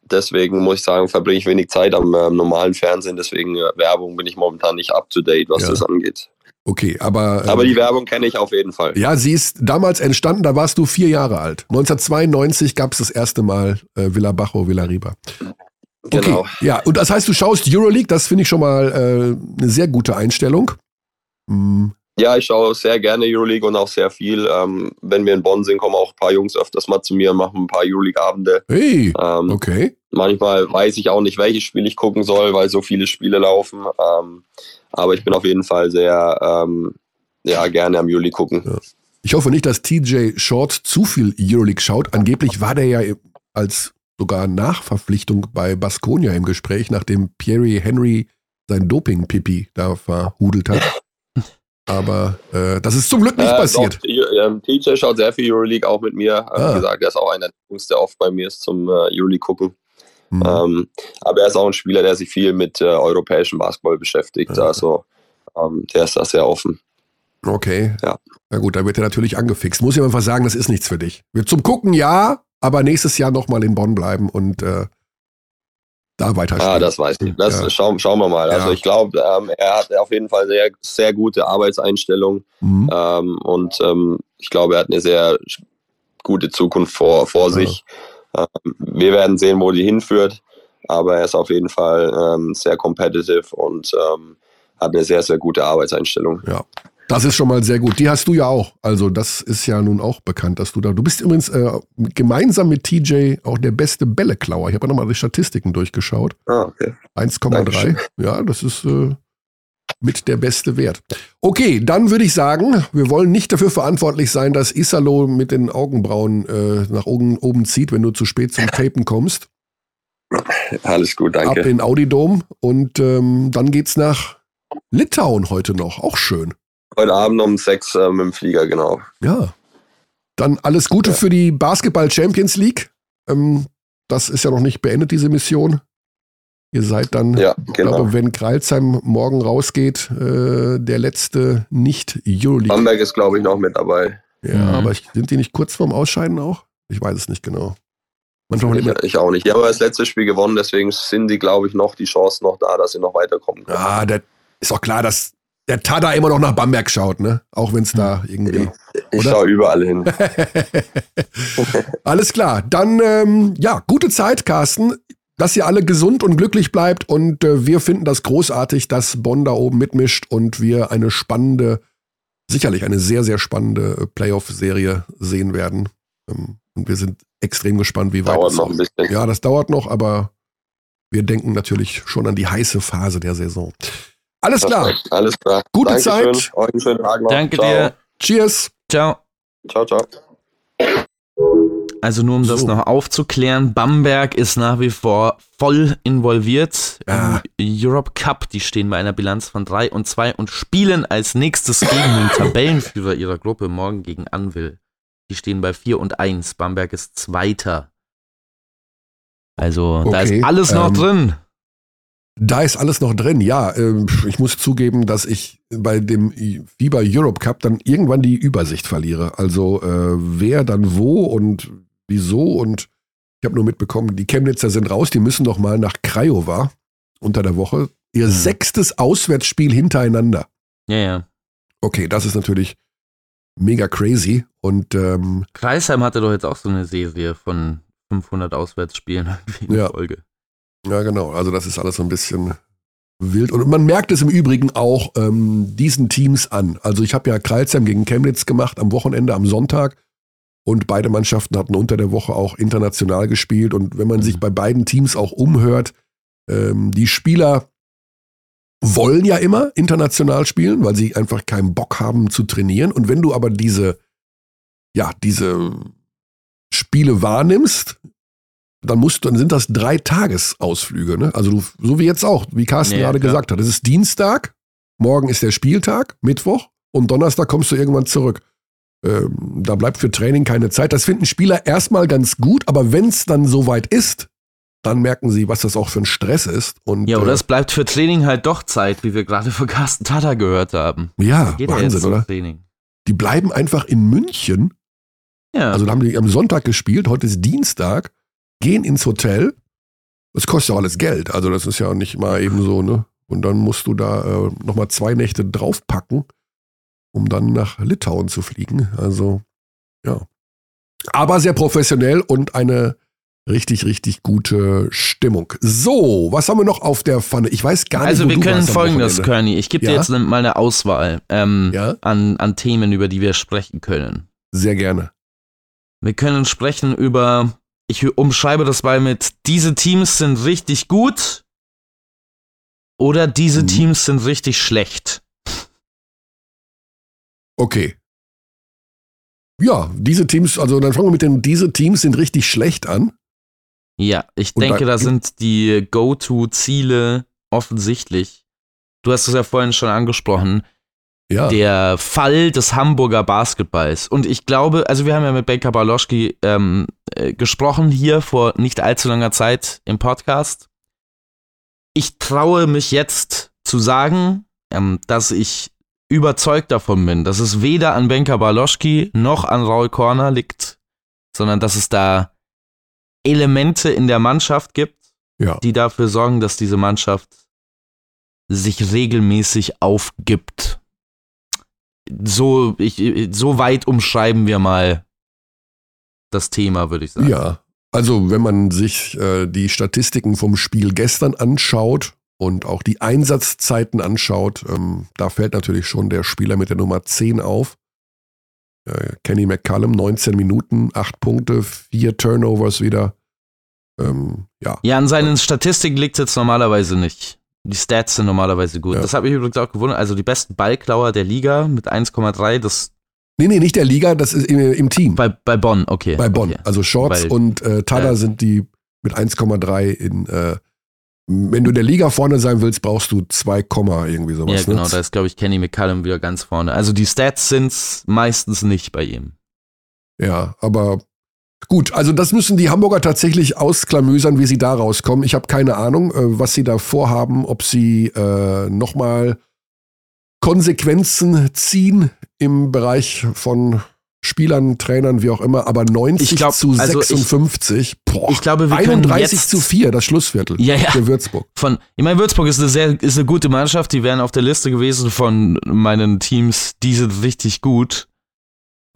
deswegen muss ich sagen, verbringe ich wenig Zeit am äh, normalen Fernsehen. Deswegen äh, Werbung bin ich momentan nicht up to date, was ja. das angeht. Okay, aber. Aber die Werbung kenne ich auf jeden Fall. Ja, sie ist damals entstanden, da warst du vier Jahre alt. 1992 gab es das erste Mal äh, Villa Bajo, Villa Riba. Genau. Okay, ja, und das heißt, du schaust Euroleague, das finde ich schon mal äh, eine sehr gute Einstellung. Hm. Ja, ich schaue sehr gerne Euroleague und auch sehr viel. Ähm, wenn wir in Bonn sind, kommen auch ein paar Jungs öfters mal zu mir und machen ein paar Euroleague-Abende. Hey, ähm, okay. Manchmal weiß ich auch nicht, welches Spiel ich gucken soll, weil so viele Spiele laufen. Ähm, aber ich bin auf jeden Fall sehr ähm, ja, gerne am Euroleague gucken. Ja. Ich hoffe nicht, dass TJ Short zu viel Euroleague schaut. Angeblich war der ja als sogar Nachverpflichtung bei Baskonia im Gespräch, nachdem Pierre Henry sein Doping-Pipi da verhudelt hat. Aber äh, das ist zum Glück nicht äh, passiert. Doch, TJ schaut sehr viel Euroleague auch mit mir. Ah. Wie gesagt, er ist auch einer der Jungs, der oft bei mir ist zum äh, Euroleague gucken. Mhm. Ähm, aber er ist auch ein Spieler, der sich viel mit äh, europäischem Basketball beschäftigt. Ja. Also ähm, der ist da sehr offen. Okay. Ja. Na gut, da wird er natürlich angefixt. Muss ich einfach sagen, das ist nichts für dich. Zum Gucken ja, aber nächstes Jahr nochmal in Bonn bleiben und äh, da weiter Ah, das weiß ich. Das ja. schauen, schauen wir mal. Also ich glaube, ähm, er hat auf jeden Fall sehr, sehr gute Arbeitseinstellung mhm. ähm, und ähm, ich glaube, er hat eine sehr gute Zukunft vor, vor ja. sich. Ähm, wir werden sehen, wo die hinführt, aber er ist auf jeden Fall ähm, sehr competitive und ähm, hat eine sehr, sehr gute Arbeitseinstellung. Ja. Das ist schon mal sehr gut. Die hast du ja auch. Also das ist ja nun auch bekannt, dass du da. Du bist übrigens äh, gemeinsam mit TJ auch der beste Bälleklauer. Ich habe ja nochmal die Statistiken durchgeschaut. Ah, okay. 1,3. Ja, das ist äh, mit der beste Wert. Okay, dann würde ich sagen, wir wollen nicht dafür verantwortlich sein, dass Isalo mit den Augenbrauen äh, nach oben, oben zieht, wenn du zu spät zum Tapen kommst. Alles gut, danke. Ab in Audi Dom und ähm, dann geht's nach Litauen heute noch. Auch schön. Heute Abend um sechs äh, mit dem Flieger, genau. Ja. Dann alles Gute ja. für die Basketball Champions League. Ähm, das ist ja noch nicht beendet, diese Mission. Ihr seid dann, ja, genau. ich glaube, wenn Kreilsheim morgen rausgeht, äh, der letzte nicht Euroleague. Bamberg ist, glaube ich, noch mit dabei. Ja, mhm. aber sind die nicht kurz vorm Ausscheiden auch? Ich weiß es nicht genau. Manchmal ich, ich auch nicht. Die haben das letzte Spiel gewonnen, deswegen sind die, glaube ich, noch die Chance noch da, dass sie noch weiterkommen können. Ja, der ist auch klar, dass der Tada immer noch nach Bamberg schaut, ne? Auch wenn es da irgendwie. Ich, ich schaue überall hin. Alles klar. Dann, ähm, ja, gute Zeit, Carsten. Dass ihr alle gesund und glücklich bleibt und äh, wir finden das großartig, dass Bonn da oben mitmischt und wir eine spannende, sicherlich eine sehr, sehr spannende äh, Playoff-Serie sehen werden. Ähm, und wir sind extrem gespannt, wie weit dauert noch ein bisschen. Ja, das dauert noch, aber wir denken natürlich schon an die heiße Phase der Saison. Alles klar. Alles klar. Gute Dankeschön. Zeit. Euch einen schönen Tag noch. Danke ciao. dir. Cheers. Ciao. Ciao, ciao. Also nur um so. das noch aufzuklären, Bamberg ist nach wie vor voll involviert ja. im Europe Cup. Die stehen bei einer Bilanz von 3 und 2 und spielen als nächstes gegen den Tabellenführer ihrer Gruppe morgen gegen Anvil. Die stehen bei 4 und 1. Bamberg ist Zweiter. Also okay. da ist alles noch ähm, drin. Da ist alles noch drin, ja. Äh, ich muss zugeben, dass ich bei dem FIBA Europe Cup dann irgendwann die Übersicht verliere. Also äh, wer dann wo und wieso und ich habe nur mitbekommen, die Chemnitzer sind raus, die müssen doch mal nach Craiova unter der Woche. Ihr mhm. sechstes Auswärtsspiel hintereinander. Ja, ja. Okay, das ist natürlich mega crazy. Und ähm, Kreisheim hatte doch jetzt auch so eine Serie von 500 Auswärtsspielen in ja. Folge. Ja, genau. Also das ist alles so ein bisschen wild. Und man merkt es im Übrigen auch ähm, diesen Teams an. Also ich habe ja Kreilsheim gegen Chemnitz gemacht am Wochenende, am Sonntag. Und beide Mannschaften hatten unter der Woche auch international gespielt. Und wenn man sich mhm. bei beiden Teams auch umhört, ähm, die Spieler wollen ja immer international spielen, weil sie einfach keinen Bock haben zu trainieren. Und wenn du aber diese, ja, diese Spiele wahrnimmst, dann musst dann sind das drei Tagesausflüge, ne? Also du, so wie jetzt auch, wie Carsten ja, gerade klar. gesagt hat. Es ist Dienstag, morgen ist der Spieltag, Mittwoch und Donnerstag kommst du irgendwann zurück. Ähm, da bleibt für Training keine Zeit. Das finden Spieler erstmal ganz gut, aber wenn es dann soweit ist, dann merken sie, was das auch für ein Stress ist. Und, ja, oder äh, es bleibt für Training halt doch Zeit, wie wir gerade von Carsten Tata gehört haben. Ja, Wahnsinn, oder? Training. Die bleiben einfach in München. Ja. Also da haben die am Sonntag gespielt, heute ist Dienstag gehen ins Hotel. Das kostet ja alles Geld. Also das ist ja nicht mal eben so, ne? Und dann musst du da äh, nochmal zwei Nächte draufpacken, um dann nach Litauen zu fliegen. Also, ja. Aber sehr professionell und eine Richtig, richtig gute Stimmung. So, was haben wir noch auf der Pfanne? Ich weiß gar nicht, Also wir können folgendes. Körny. Ich gebe dir Ja? jetzt mal eine Auswahl ähm, Ja? an, an Themen, über die wir sprechen können. Sehr gerne. Wir können sprechen über, ich umschreibe das mal mit, diese Teams sind richtig gut oder diese Mhm. Teams sind richtig schlecht. Okay. Ja, diese Teams, also dann fangen wir mit den, diese Teams sind richtig schlecht an. Ja, ich Und denke, da- da sind die Go-To-Ziele offensichtlich. Du hast es ja vorhin schon angesprochen. Ja. der Fall des Hamburger Basketballs. Und ich glaube, also wir haben ja mit Baker Baloschki ähm, äh, gesprochen hier vor nicht allzu langer Zeit im Podcast. Ich traue mich jetzt zu sagen, ähm, dass ich überzeugt davon bin, dass es weder an Benka Baloschki noch an Raul Korner liegt, sondern dass es da Elemente in der Mannschaft gibt, ja. die dafür sorgen, dass diese Mannschaft sich regelmäßig aufgibt. So, ich, so weit umschreiben wir mal das Thema, würde ich sagen. Ja. Also, wenn man sich äh, die Statistiken vom Spiel gestern anschaut und auch die Einsatzzeiten anschaut, ähm, da fällt natürlich schon der Spieler mit der Nummer 10 auf. Äh, Kenny McCallum, 19 Minuten, 8 Punkte, 4 Turnovers wieder. Ähm, ja. Ja, an seinen Statistiken liegt es jetzt normalerweise nicht. Die Stats sind normalerweise gut. Ja. Das habe ich übrigens auch gewundert. Also die besten Ballklauer der Liga mit 1,3, das Nee, nee, nicht der Liga, das ist im, im Team. bei, bei Bonn, okay. Bei Bonn. Okay. Also Shorts Weil- und äh, Tada Ja. sind die mit 1,3 in. Äh, wenn du in der Liga vorne sein willst, brauchst du 2, Komma irgendwie sowas. Ja, genau, ne? da ist, glaube ich, Kenny McCallum wieder ganz vorne. Also die Stats sind meistens nicht bei ihm. Ja, aber gut, also das müssen die Hamburger tatsächlich ausklamüsern, wie sie da rauskommen. Ich habe keine Ahnung, äh, was sie da vorhaben, ob sie äh, nochmal Konsequenzen ziehen im Bereich von Spielern, Trainern, wie auch immer, aber 90 Ich glaub, zu also ich- 56, boah, Ich glaube, wir können 31 jetzt zu 4, das Schlussviertel Ja, ja. für Würzburg. von, ich meine, Würzburg ist eine sehr, ist eine gute Mannschaft, die wären auf der Liste gewesen von meinen Teams, die sind richtig gut.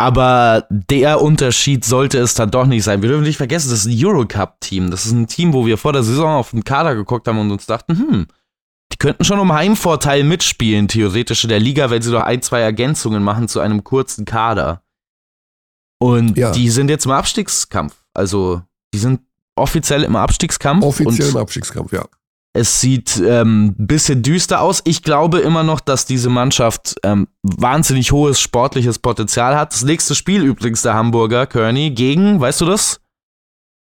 Aber der Unterschied sollte es dann doch nicht sein. Wir dürfen nicht vergessen, das ist ein Eurocup-Team. Das ist ein Team, wo wir vor der Saison auf den Kader geguckt haben und uns dachten, hm, die könnten schon um Heimvorteil mitspielen, theoretisch in der Liga, wenn sie noch ein, zwei Ergänzungen machen zu einem kurzen Kader. Und Ja. die sind jetzt im Abstiegskampf. Also, die sind offiziell im Abstiegskampf. Offiziell im Abstiegskampf, ja. Es sieht ähm, ein bisschen düster aus. Ich glaube immer noch, dass diese Mannschaft ähm, wahnsinnig hohes sportliches Potenzial hat. Das nächste Spiel übrigens der Hamburger, Kearney, gegen, weißt du das?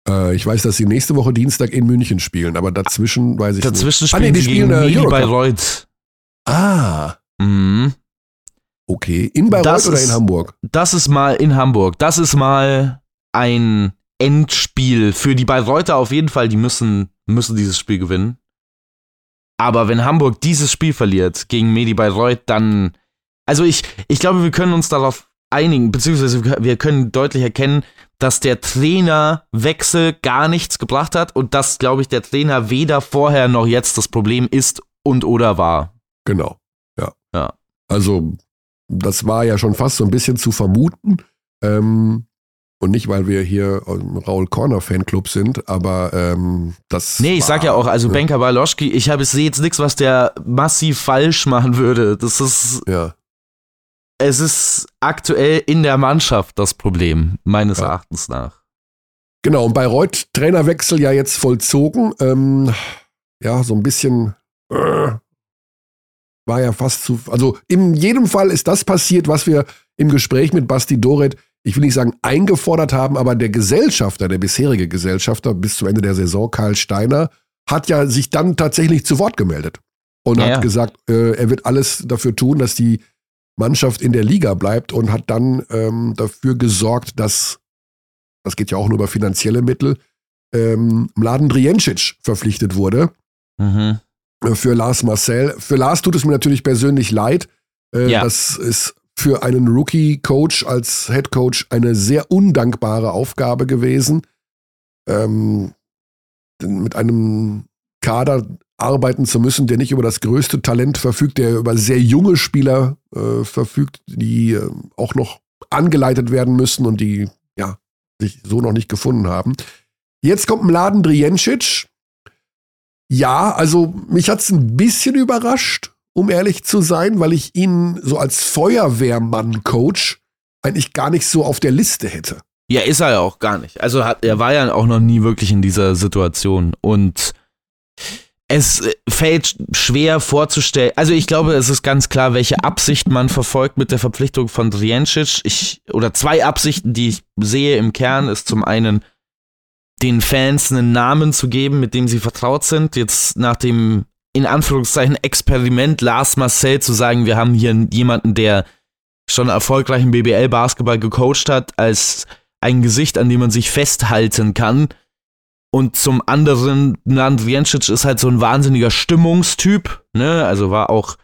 Äh, ich weiß, dass sie nächste Woche Dienstag in München spielen, aber dazwischen weiß ich Dazwischen nicht. Ah, spielen nee, die spielen gegen äh, Medi. Bayreuth. Ah, Mhm. okay. In Bayreuth Das oder ist- in Hamburg? Das ist mal in Hamburg. Das ist mal ein Endspiel für die Bayreuther auf jeden Fall. Die müssen, müssen dieses Spiel gewinnen. Aber wenn Hamburg dieses Spiel verliert gegen Medi Bayreuth, dann. Also ich, ich glaube, wir können uns darauf einigen, beziehungsweise wir können deutlich erkennen, dass der Trainerwechsel gar nichts gebracht hat und dass, glaube ich, der Trainer weder vorher noch jetzt das Problem ist und oder war. Genau. Ja. Ja. Also, das war ja schon fast so ein bisschen zu vermuten. Ähm, und nicht, weil wir hier im Raul Corner Fanclub sind, aber ähm, das. Nee, ich sag ja war- auch, also ne? Benka Baloschki, ich habe sehe jetzt nichts, was der massiv falsch machen würde. Das ist, Ja. es ist aktuell in der Mannschaft das Problem, meines Ja. Erachtens nach. Genau, und Bayreuth Trainerwechsel ja jetzt vollzogen. Ähm, ja, so ein bisschen äh, war ja fast zu. Also in jedem Fall ist das passiert, was wir im Gespräch mit Basti Doret, ich will nicht sagen eingefordert haben, aber der Gesellschafter, der bisherige Gesellschafter bis zum Ende der Saison, Karl Steiner, hat ja sich dann tatsächlich zu Wort gemeldet und Ja, hat ja. gesagt, äh, er wird alles dafür tun, dass die Mannschaft in der Liga bleibt und hat dann ähm, dafür gesorgt, dass das geht ja auch nur über finanzielle Mittel, ähm, Mladen Drijencic verpflichtet wurde Mhm. für Lars Marcel. Für Lars tut es mir natürlich persönlich leid. Äh, Ja. Das ist für einen Rookie-Coach als Head-Coach eine sehr undankbare Aufgabe gewesen. Ähm, mit einem Kader arbeiten zu müssen, der nicht über das größte Talent verfügt, der über sehr junge Spieler äh, verfügt, die äh, auch noch angeleitet werden müssen und die ja sich so noch nicht gefunden haben. Jetzt kommt Mladen Drijencic. Ja, also mich hat's ein bisschen überrascht, um ehrlich zu sein, weil ich ihn so als Feuerwehrmann-Coach eigentlich gar nicht so auf der Liste hätte. Ja, ist er ja auch gar nicht. Also hat, er war ja auch noch nie wirklich in dieser Situation. Und es äh, fällt schwer vorzustellen. Also ich glaube, es ist ganz klar, welche Absicht man verfolgt mit der Verpflichtung von Driencic. Ich, oder zwei Absichten, die ich sehe im Kern, ist zum einen, den Fans einen Namen zu geben, mit dem sie vertraut sind. Jetzt nach dem, in Anführungszeichen, Experiment Lars Marcel zu sagen, wir haben hier jemanden, der schon erfolgreich im BBL-Basketball gecoacht hat, als ein Gesicht, an dem man sich festhalten kann. Und zum anderen, Nandriencic ist halt so ein wahnsinniger Stimmungstyp, ne? Also war auch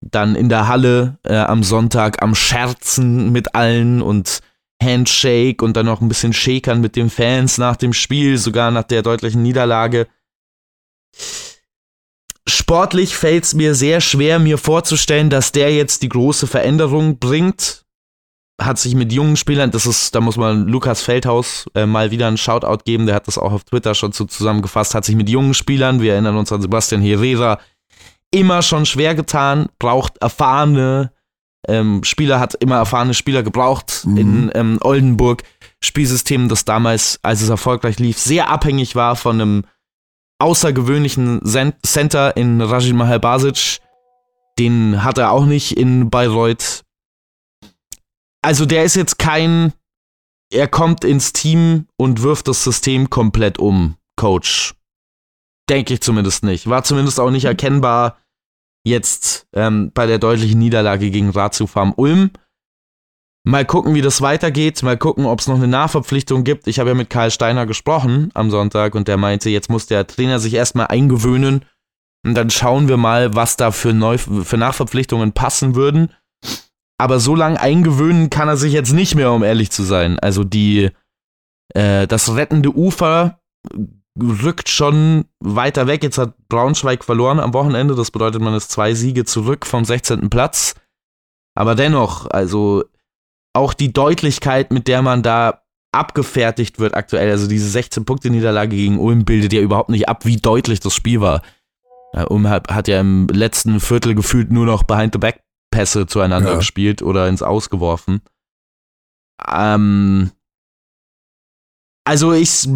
dann in der Halle äh, am Sonntag am Scherzen mit allen und Handshake und dann noch ein bisschen Shakern mit den Fans nach dem Spiel, sogar nach der deutlichen Niederlage. Sportlich fällt es mir sehr schwer, mir vorzustellen, dass der jetzt die große Veränderung bringt hat sich mit jungen Spielern, das ist, da muss man Lukas Feldhaus äh, mal wieder einen Shoutout geben, der hat das auch auf Twitter schon so zusammengefasst, hat sich mit jungen Spielern, wir erinnern uns an Sebastian Herrera, immer schon schwer getan, braucht erfahrene ähm, Spieler, hat immer erfahrene Spieler gebraucht mhm. in ähm, Oldenburg. Spielsystem, das damals, als es erfolgreich lief, sehr abhängig war von einem außergewöhnlichen Center in Rajin Mahal Basic. Den hat er auch nicht in Bayreuth also der ist jetzt kein, er kommt ins Team und wirft das System komplett um, Coach. Denke ich zumindest nicht. War zumindest auch nicht erkennbar jetzt ähm, bei der deutlichen Niederlage gegen Ratio Farm Ulm. Mal gucken, wie das weitergeht. Mal gucken, ob es noch eine Nachverpflichtung gibt. Ich habe ja mit Karl Steiner gesprochen am Sonntag und der meinte, jetzt muss der Trainer sich erstmal eingewöhnen und dann schauen wir mal, was da für, Neu für Nachverpflichtungen passen würden aber so lang eingewöhnen kann er sich jetzt nicht mehr, um ehrlich zu sein. Also die, äh, das rettende Ufer rückt schon weiter weg. Jetzt hat Braunschweig verloren am Wochenende. Das bedeutet, man ist zwei Siege zurück vom 16. Platz. Aber dennoch, also auch die Deutlichkeit, mit der man da abgefertigt wird aktuell, also diese 16-Punkte-Niederlage gegen Ulm bildet ja überhaupt nicht ab, wie deutlich das Spiel war. Ulm hat, ja im letzten Viertel gefühlt nur noch behind the back Pässe zueinander ja. gespielt oder ins Ausgeworfen. Ähm, also ich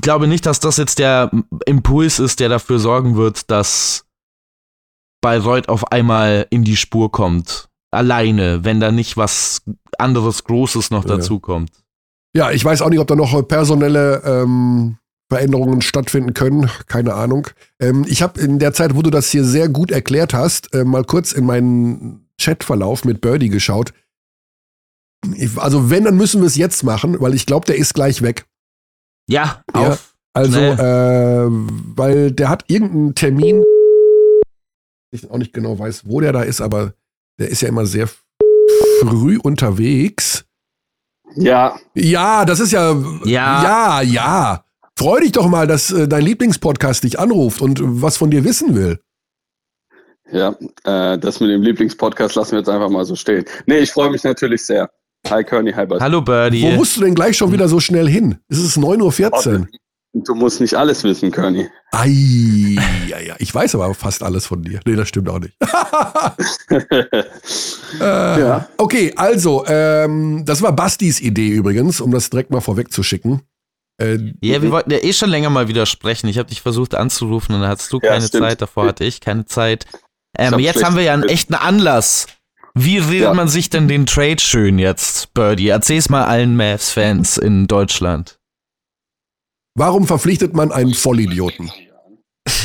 glaube nicht, dass das jetzt der Impuls ist, der dafür sorgen wird, dass Bayreuth auf einmal in die Spur kommt. Alleine, wenn da nicht was anderes Großes noch ja. dazu kommt. Ja, ich weiß auch nicht, ob da noch personelle ähm, Veränderungen stattfinden können. Keine Ahnung. Ähm, ich habe in der Zeit, wo du das hier sehr gut erklärt hast, äh, mal kurz in meinen Chatverlauf mit Birdie geschaut. Also wenn, dann müssen wir es jetzt machen, weil ich glaube, der ist gleich weg. Ja, auf. Ja, also, äh, weil der hat irgendeinen Termin. Ich auch nicht genau weiß, wo der da ist, aber der ist ja immer sehr früh unterwegs. Ja. Ja, das ist ja. Ja. Ja, ja. Freu dich doch mal, dass äh, dein Lieblingspodcast dich anruft und was von dir wissen will. Ja, äh, das mit dem Lieblingspodcast lassen wir jetzt einfach mal so stehen. Nee, ich freue mich natürlich sehr. Hi Kearney, hi Bud. Hallo Birdie. Wo musst du denn gleich schon wieder so schnell hin? Es ist 9.14 Uhr. Du musst nicht alles wissen, Kearney. Ei, ja, ja. Ich weiß aber fast alles von dir. Nee, das stimmt auch nicht. äh, ja. Okay, also, ähm, das war Bastis Idee übrigens, um das direkt mal vorwegzuschicken. Äh, ja, wir wollten ja eh schon länger mal widersprechen. Ich habe dich versucht anzurufen und dann hattest du keine stimmt. Zeit, davor hatte ich keine Zeit. Ähm, jetzt haben wir ja einen echten Anlass. Wie redet ja. man sich denn den Trade schön jetzt, Birdie? Erzähl's mal allen Mavs-Fans in Deutschland. Warum verpflichtet man einen Vollidioten?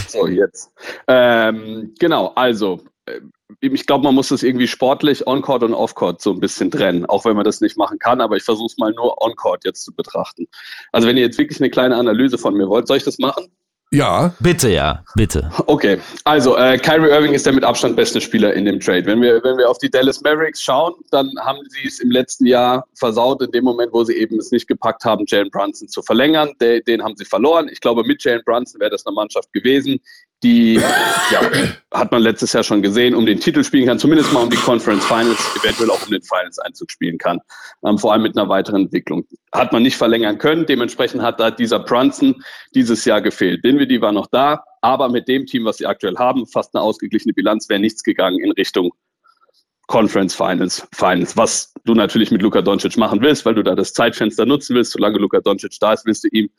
So, jetzt. Ähm, genau, also, äh, ich glaube, man muss das irgendwie sportlich On-Court und Off-Court so ein bisschen trennen, auch wenn man das nicht machen kann, aber ich versuche es mal nur On-Court jetzt zu betrachten. Also, wenn ihr jetzt wirklich eine kleine Analyse von mir wollt, soll ich das machen? Ja. Bitte, ja, bitte. Okay, also äh, Kyrie Irving ist der mit Abstand beste Spieler in dem Trade. Wenn wir, wenn wir auf die Dallas Mavericks schauen, dann haben sie es im letzten Jahr versaut, in dem Moment, wo sie eben es nicht gepackt haben, Jalen Brunson zu verlängern. De, den haben sie verloren. Ich glaube, mit Jalen Brunson wäre das eine Mannschaft gewesen, die ja, hat man letztes Jahr schon gesehen, um den Titel spielen kann, zumindest mal um die Conference Finals, eventuell auch um den Finals Einzug spielen kann, ähm, vor allem mit einer weiteren Entwicklung. Hat man nicht verlängern können, dementsprechend hat da dieser Brunson dieses Jahr gefehlt. Dinwiddie war noch da, aber mit dem Team, was sie aktuell haben, fast eine ausgeglichene Bilanz, wäre nichts gegangen in Richtung Conference Finals, Finals, was du natürlich mit Luka Doncic machen willst, weil du da das Zeitfenster nutzen willst. Solange Luka Doncic da ist, willst du ihm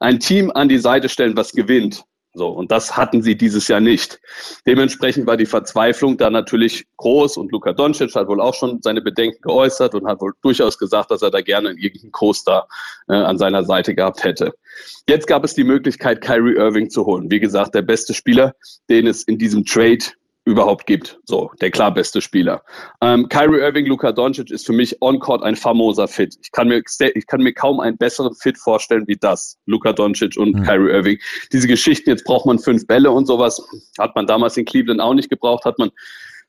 ein Team an die Seite stellen, was gewinnt. So, und das hatten sie dieses Jahr nicht. Dementsprechend war die Verzweiflung da natürlich groß und Luka Doncic hat wohl auch schon seine Bedenken geäußert und hat wohl durchaus gesagt, dass er da gerne irgendeinen Co-Star äh, an seiner Seite gehabt hätte. Jetzt gab es die Möglichkeit, Kyrie Irving zu holen. Wie gesagt, der beste Spieler, den es in diesem Trade überhaupt gibt. So, der klar beste Spieler. Ähm, Kyrie Irving, Luka Doncic ist für mich on-court ein famoser Fit. Ich kann mir, ich kann mir kaum einen besseren Fit vorstellen wie das. Luka Doncic und mhm. Kyrie Irving. Diese Geschichten, jetzt braucht man fünf Bälle und sowas, hat man damals in Cleveland auch nicht gebraucht, hat man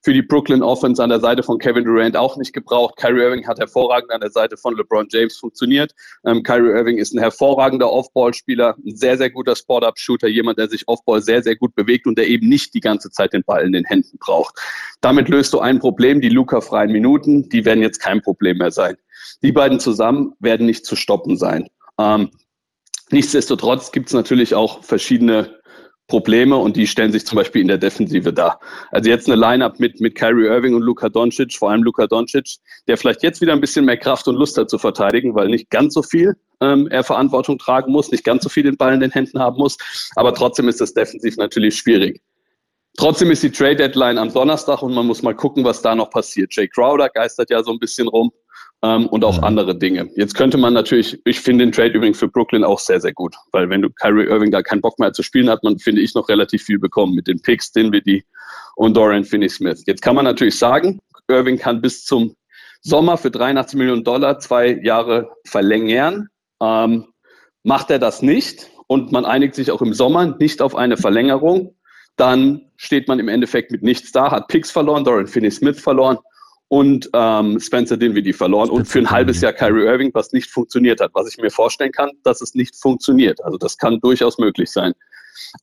für die Brooklyn Offense an der Seite von Kevin Durant auch nicht gebraucht. Kyrie Irving hat hervorragend an der Seite von LeBron James funktioniert. Ähm, Kyrie Irving ist ein hervorragender Off-Ball-Spieler, ein sehr, sehr guter Spot-Up-Shooter, jemand, der sich Off-Ball sehr, sehr gut bewegt und der eben nicht die ganze Zeit den Ball in den Händen braucht. Damit löst du ein Problem. Die Luca-freien Minuten, die werden jetzt kein Problem mehr sein. Die beiden zusammen werden nicht zu stoppen sein. Ähm, nichtsdestotrotz gibt es natürlich auch verschiedene Probleme und die stellen sich zum Beispiel in der Defensive dar. Also jetzt eine Lineup mit, mit Kyrie Irving und Luka Doncic, vor allem Luka Doncic, der vielleicht jetzt wieder ein bisschen mehr Kraft und Lust hat zu verteidigen, weil nicht ganz so viel ähm, er Verantwortung tragen muss, nicht ganz so viel den Ball in den Händen haben muss, aber trotzdem ist das defensiv natürlich schwierig. Trotzdem ist die Trade Deadline am Donnerstag und man muss mal gucken, was da noch passiert. Jay Crowder geistert ja so ein bisschen rum ähm, und auch mhm. andere Dinge. Jetzt könnte man natürlich, ich finde den Trade übrigens für Brooklyn auch sehr, sehr gut, weil wenn du Kyrie Irving da keinen Bock mehr zu spielen hat, man, finde ich, noch relativ viel bekommen mit den Picks, Dinwiddie und Dorian Finney-Smith. Jetzt kann man natürlich sagen, Irving kann bis zum Sommer für 83 Millionen Dollar zwei Jahre verlängern. Ähm, macht er das nicht und man einigt sich auch im Sommer nicht auf eine Verlängerung, dann steht man im Endeffekt mit nichts da, hat Picks verloren, Dorian Finney-Smith verloren und ähm, Spencer Dinwiddie verloren und für ein halbes Jahr Kyrie Irving, was nicht funktioniert hat. Was ich mir vorstellen kann, dass es nicht funktioniert. Also das kann durchaus möglich sein.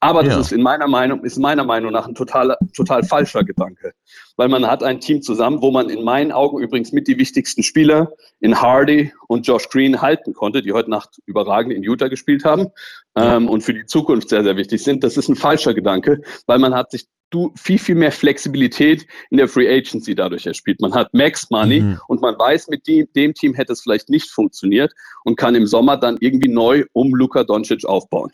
Aber das ja. ist in meiner Meinung, ist meiner Meinung nach ein total, total falscher Gedanke. Weil man hat ein Team zusammen, wo man in meinen Augen übrigens mit die wichtigsten Spieler in Hardy und Josh Green halten konnte, die heute Nacht überragend in Utah gespielt haben ähm, und für die Zukunft sehr, sehr wichtig sind. Das ist ein falscher Gedanke, weil man hat sich du viel, viel mehr Flexibilität in der Free Agency dadurch erspielt. Man hat Max Money mhm. und man weiß, mit dem, dem Team hätte es vielleicht nicht funktioniert und kann im Sommer dann irgendwie neu um Luka Doncic aufbauen.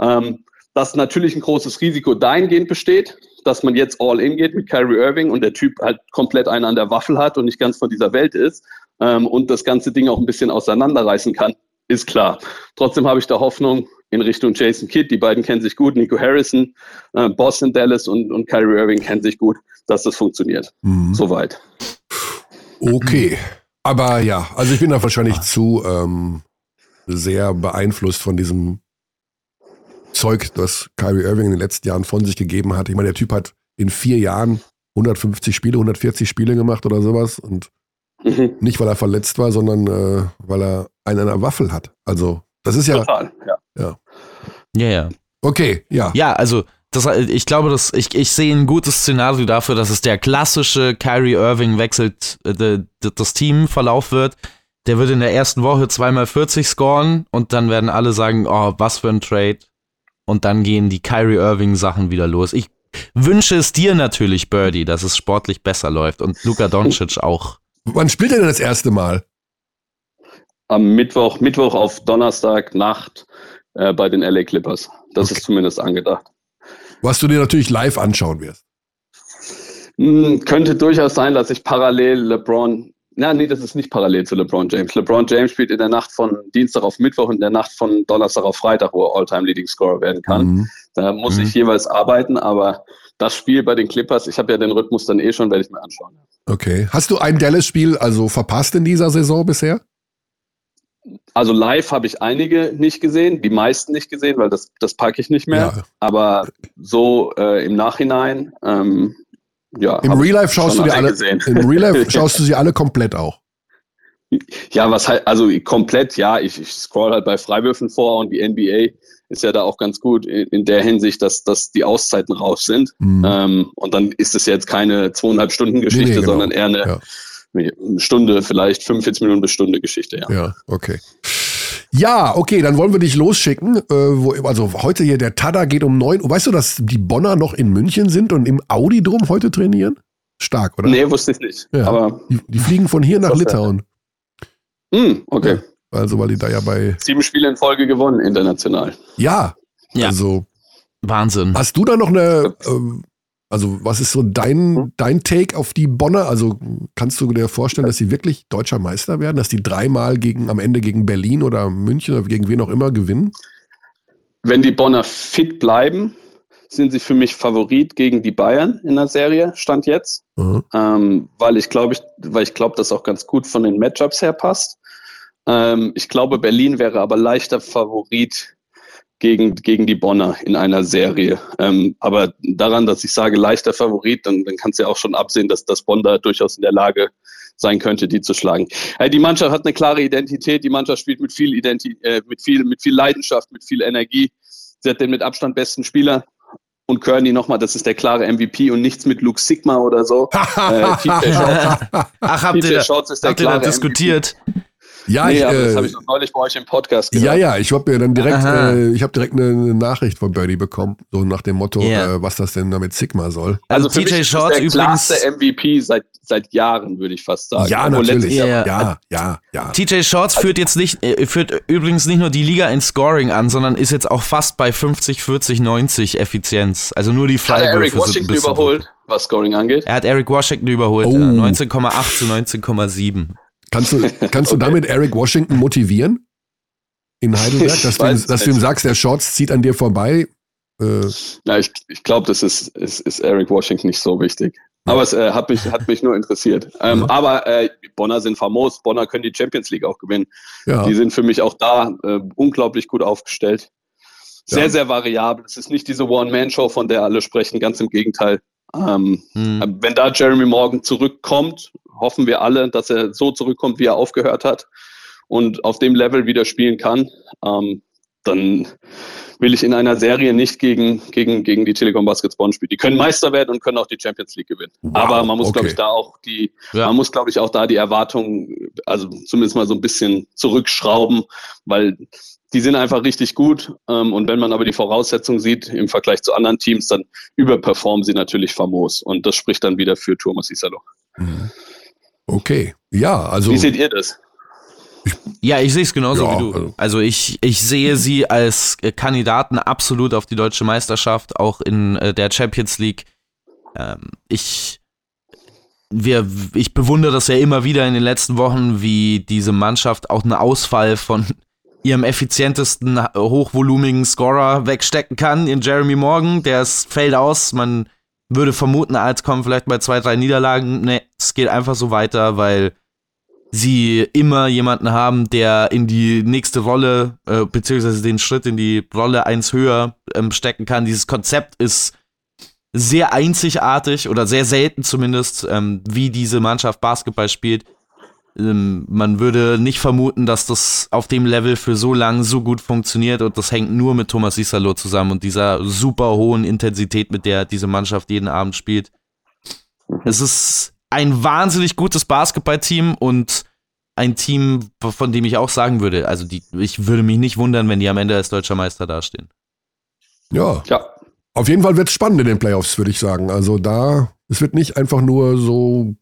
Ähm, dass natürlich ein großes Risiko dahingehend besteht, dass man jetzt all in geht mit Kyrie Irving und der Typ halt komplett einen an der Waffel hat und nicht ganz von dieser Welt ist ähm, und das ganze Ding auch ein bisschen auseinanderreißen kann, ist klar. Trotzdem habe ich da Hoffnung in Richtung Jason Kidd. Die beiden kennen sich gut. Nico Harrison, äh, Boston Dallas und, und Kyrie Irving kennen sich gut, dass das funktioniert. Mhm. Soweit. Okay. Aber ja, also ich bin da wahrscheinlich ah. zu ähm, sehr beeinflusst von diesem Zeug, das Kyrie Irving in den letzten Jahren von sich gegeben hat. Ich meine, der Typ hat in vier Jahren 150 Spiele, 140 Spiele gemacht oder sowas und mhm. nicht, weil er verletzt war, sondern äh, weil er einen an der Waffel hat. Also das ist ja. Total, ja. Ja, ja. ja. Okay, ja. Ja, also das, ich glaube, dass ich, ich sehe ein gutes Szenario dafür, dass es der klassische Kyrie Irving wechselt, äh, das Teamverlauf wird. Der wird in der ersten Woche zweimal 40 scoren und dann werden alle sagen, oh, was für ein Trade und dann gehen die Kyrie Irving Sachen wieder los. Ich wünsche es dir natürlich, Birdie, dass es sportlich besser läuft und Luka Doncic auch. Wann spielt er denn das erste Mal? Am Mittwoch, Mittwoch auf Donnerstag Nacht äh, bei den LA Clippers. Das okay. ist zumindest angedacht. Was du dir natürlich live anschauen wirst. Hm, könnte durchaus sein, dass ich parallel LeBron na, nee, das ist nicht parallel zu LeBron James. LeBron James spielt in der Nacht von Dienstag auf Mittwoch und in der Nacht von Donnerstag auf Freitag, wo er All-Time Leading Scorer werden kann. Mhm. Da muss mhm. ich jeweils arbeiten, aber das Spiel bei den Clippers, ich habe ja den Rhythmus dann eh schon, werde ich mir anschauen. Okay. Hast du ein Dallas-Spiel also verpasst in dieser Saison bisher? Also live habe ich einige nicht gesehen, die meisten nicht gesehen, weil das, das packe ich nicht mehr. Ja. Aber so äh, im Nachhinein ähm, ja, Im Real Life schaust du dir alle, im Real Life schaust du sie alle komplett auch. Ja, was halt, also komplett, ja, ich, ich scroll halt bei Freiwürfen vor und die NBA ist ja da auch ganz gut in, in der Hinsicht, dass, dass die Auszeiten raus sind. Mhm. Ähm, und dann ist es jetzt keine zweieinhalb Stunden Geschichte, Nee, nee, genau. sondern eher eine, Ja. Eine Stunde, vielleicht 45 Minuten bis Stunde Geschichte, ja. Ja, okay. Ja, okay, dann wollen wir dich losschicken. Äh, wo, also heute hier, der Tada geht um neun. Weißt du, dass die Bonner noch in München sind und im Audi-Drum heute trainieren? Stark, oder? Nee, wusste ich nicht. Ja. Aber, Die, die fliegen von hier nach Litauen. hm, okay. Also, weil die da ja bei. Sieben Spiele in Folge gewonnen, international. Ja, Ja. also. Wahnsinn. Hast du da noch eine. Ähm, also, was ist so dein, dein Take auf die Bonner? Also, kannst du dir vorstellen, dass sie wirklich deutscher Meister werden? Dass die dreimal gegen, am Ende gegen Berlin oder München oder gegen wen auch immer gewinnen? Wenn die Bonner fit bleiben, sind sie für mich Favorit gegen die Bayern in der Serie, Stand jetzt. Mhm. ähm, weil ich glaube, ich, weil ich glaube, das auch ganz gut von den Matchups her passt. Ähm, ich glaube, Berlin wäre aber leichter Favorit gegen, gegen die Bonner in einer Serie. Ähm, aber daran, dass ich sage leichter Favorit, dann, dann kannst du ja auch schon absehen, dass das Bonn da durchaus in der Lage sein könnte, die zu schlagen. Äh, die Mannschaft hat eine klare Identität, die Mannschaft spielt mit viel, Identi äh, mit viel, mit viel Leidenschaft, mit viel Energie. Sie hat den mit Abstand besten Spieler. Und Kearney nochmal, das ist der klare MVP und nichts mit Luke Sigma oder so. äh, Ach, habt ihr, der habt ihr da diskutiert? Ja, nee, ich, aber das äh, habe ich noch neulich bei euch im Podcast Ja, gehört. ja, ich habe mir dann direkt, äh, ich habe direkt eine, eine Nachricht von Birdie bekommen, so nach dem Motto, Ja. äh, was das denn damit Sigma soll. Also, mich TJ ist Shorts das der übrigens. MVP seit, seit Jahren, würde ich fast sagen. ja, Obwohl natürlich. Jahr- Ja, ja, ja. TJ Shorts führt jetzt nicht, äh, führt übrigens nicht nur die Liga in Scoring an, sondern ist jetzt auch fast bei 50, 40, 90 Effizienz. Also nur die Hat er Freiwürfe Eric sind ein Washington bisschen. überholt, was Scoring angeht? Er hat Eric Washington überholt. Oh. ja. 19,8 zu 19,7. Kannst du, kannst du damit Eric Washington motivieren? In Heidelberg, dass, du, dass du ihm sagst, der Shorts zieht an dir vorbei. Äh, Ja, ich, ich glaube, das ist, ist, ist Eric Washington nicht so wichtig. Aber es äh, hat, mich, hat mich nur interessiert. Ähm, Ja. Aber äh, Bonner sind famos. Bonner können die Champions League auch gewinnen. ja. Die sind für mich auch da äh, unglaublich gut aufgestellt. Sehr, sehr variabel. Es ist nicht diese One-Man-Show, von der alle sprechen, ganz im Gegenteil. Ähm, Hm. Wenn da Jeremy Morgan zurückkommt, hoffen wir alle, dass er so zurückkommt, wie er aufgehört hat und auf dem Level wieder spielen kann. Ähm, dann will ich in einer Serie nicht gegen, gegen, gegen die Telekom Baskets Bonn spielen. Die können Meister werden und können auch die Champions League gewinnen. Wow, Aber man muss, okay. glaube ich, da auch die, Ja. man muss, glaube ich, auch da die Erwartungen, also zumindest mal so ein bisschen zurückschrauben, weil die sind einfach richtig gut. Ähm, und wenn man aber die Voraussetzungen sieht im Vergleich zu anderen Teams, dann überperformen sie natürlich famos. Und das spricht dann wieder für Thomas Isalo. Mhm. Okay. Ja, also. Wie seht ihr das? Ja, ich sehe es genauso Ja, wie du. also- Also ich, ich sehe sie als äh, Kandidaten absolut auf die deutsche Meisterschaft, auch in äh, der Champions League. Ähm, ich, wir, ich bewundere das ja immer wieder in den letzten Wochen, wie diese Mannschaft auch einen Ausfall von ihrem effizientesten, hochvolumigen Scorer wegstecken kann, in Jeremy Morgan. Der ist, fällt aus. Man würde vermuten, als kommen vielleicht bei zwei, drei Niederlagen. Nee, es geht einfach so weiter, weil sie immer jemanden haben, der in die nächste Rolle, äh, beziehungsweise den Schritt in die Rolle eins höher ähm, stecken kann. Dieses Konzept ist sehr einzigartig oder sehr selten zumindest, ähm, wie diese Mannschaft Basketball spielt. Ähm, man würde nicht vermuten, dass das auf dem Level für so lang so gut funktioniert und das hängt nur mit Thomas Isalo zusammen und dieser super hohen Intensität, mit der diese Mannschaft jeden Abend spielt. Es ist ein wahnsinnig gutes Basketballteam und ein Team, von dem ich auch sagen würde, also die, ich würde mich nicht wundern, wenn die am Ende als deutscher Meister dastehen. ja. Ja, Auf jeden Fall wird es spannend in den Playoffs, würde ich sagen. Also da, es wird nicht einfach nur so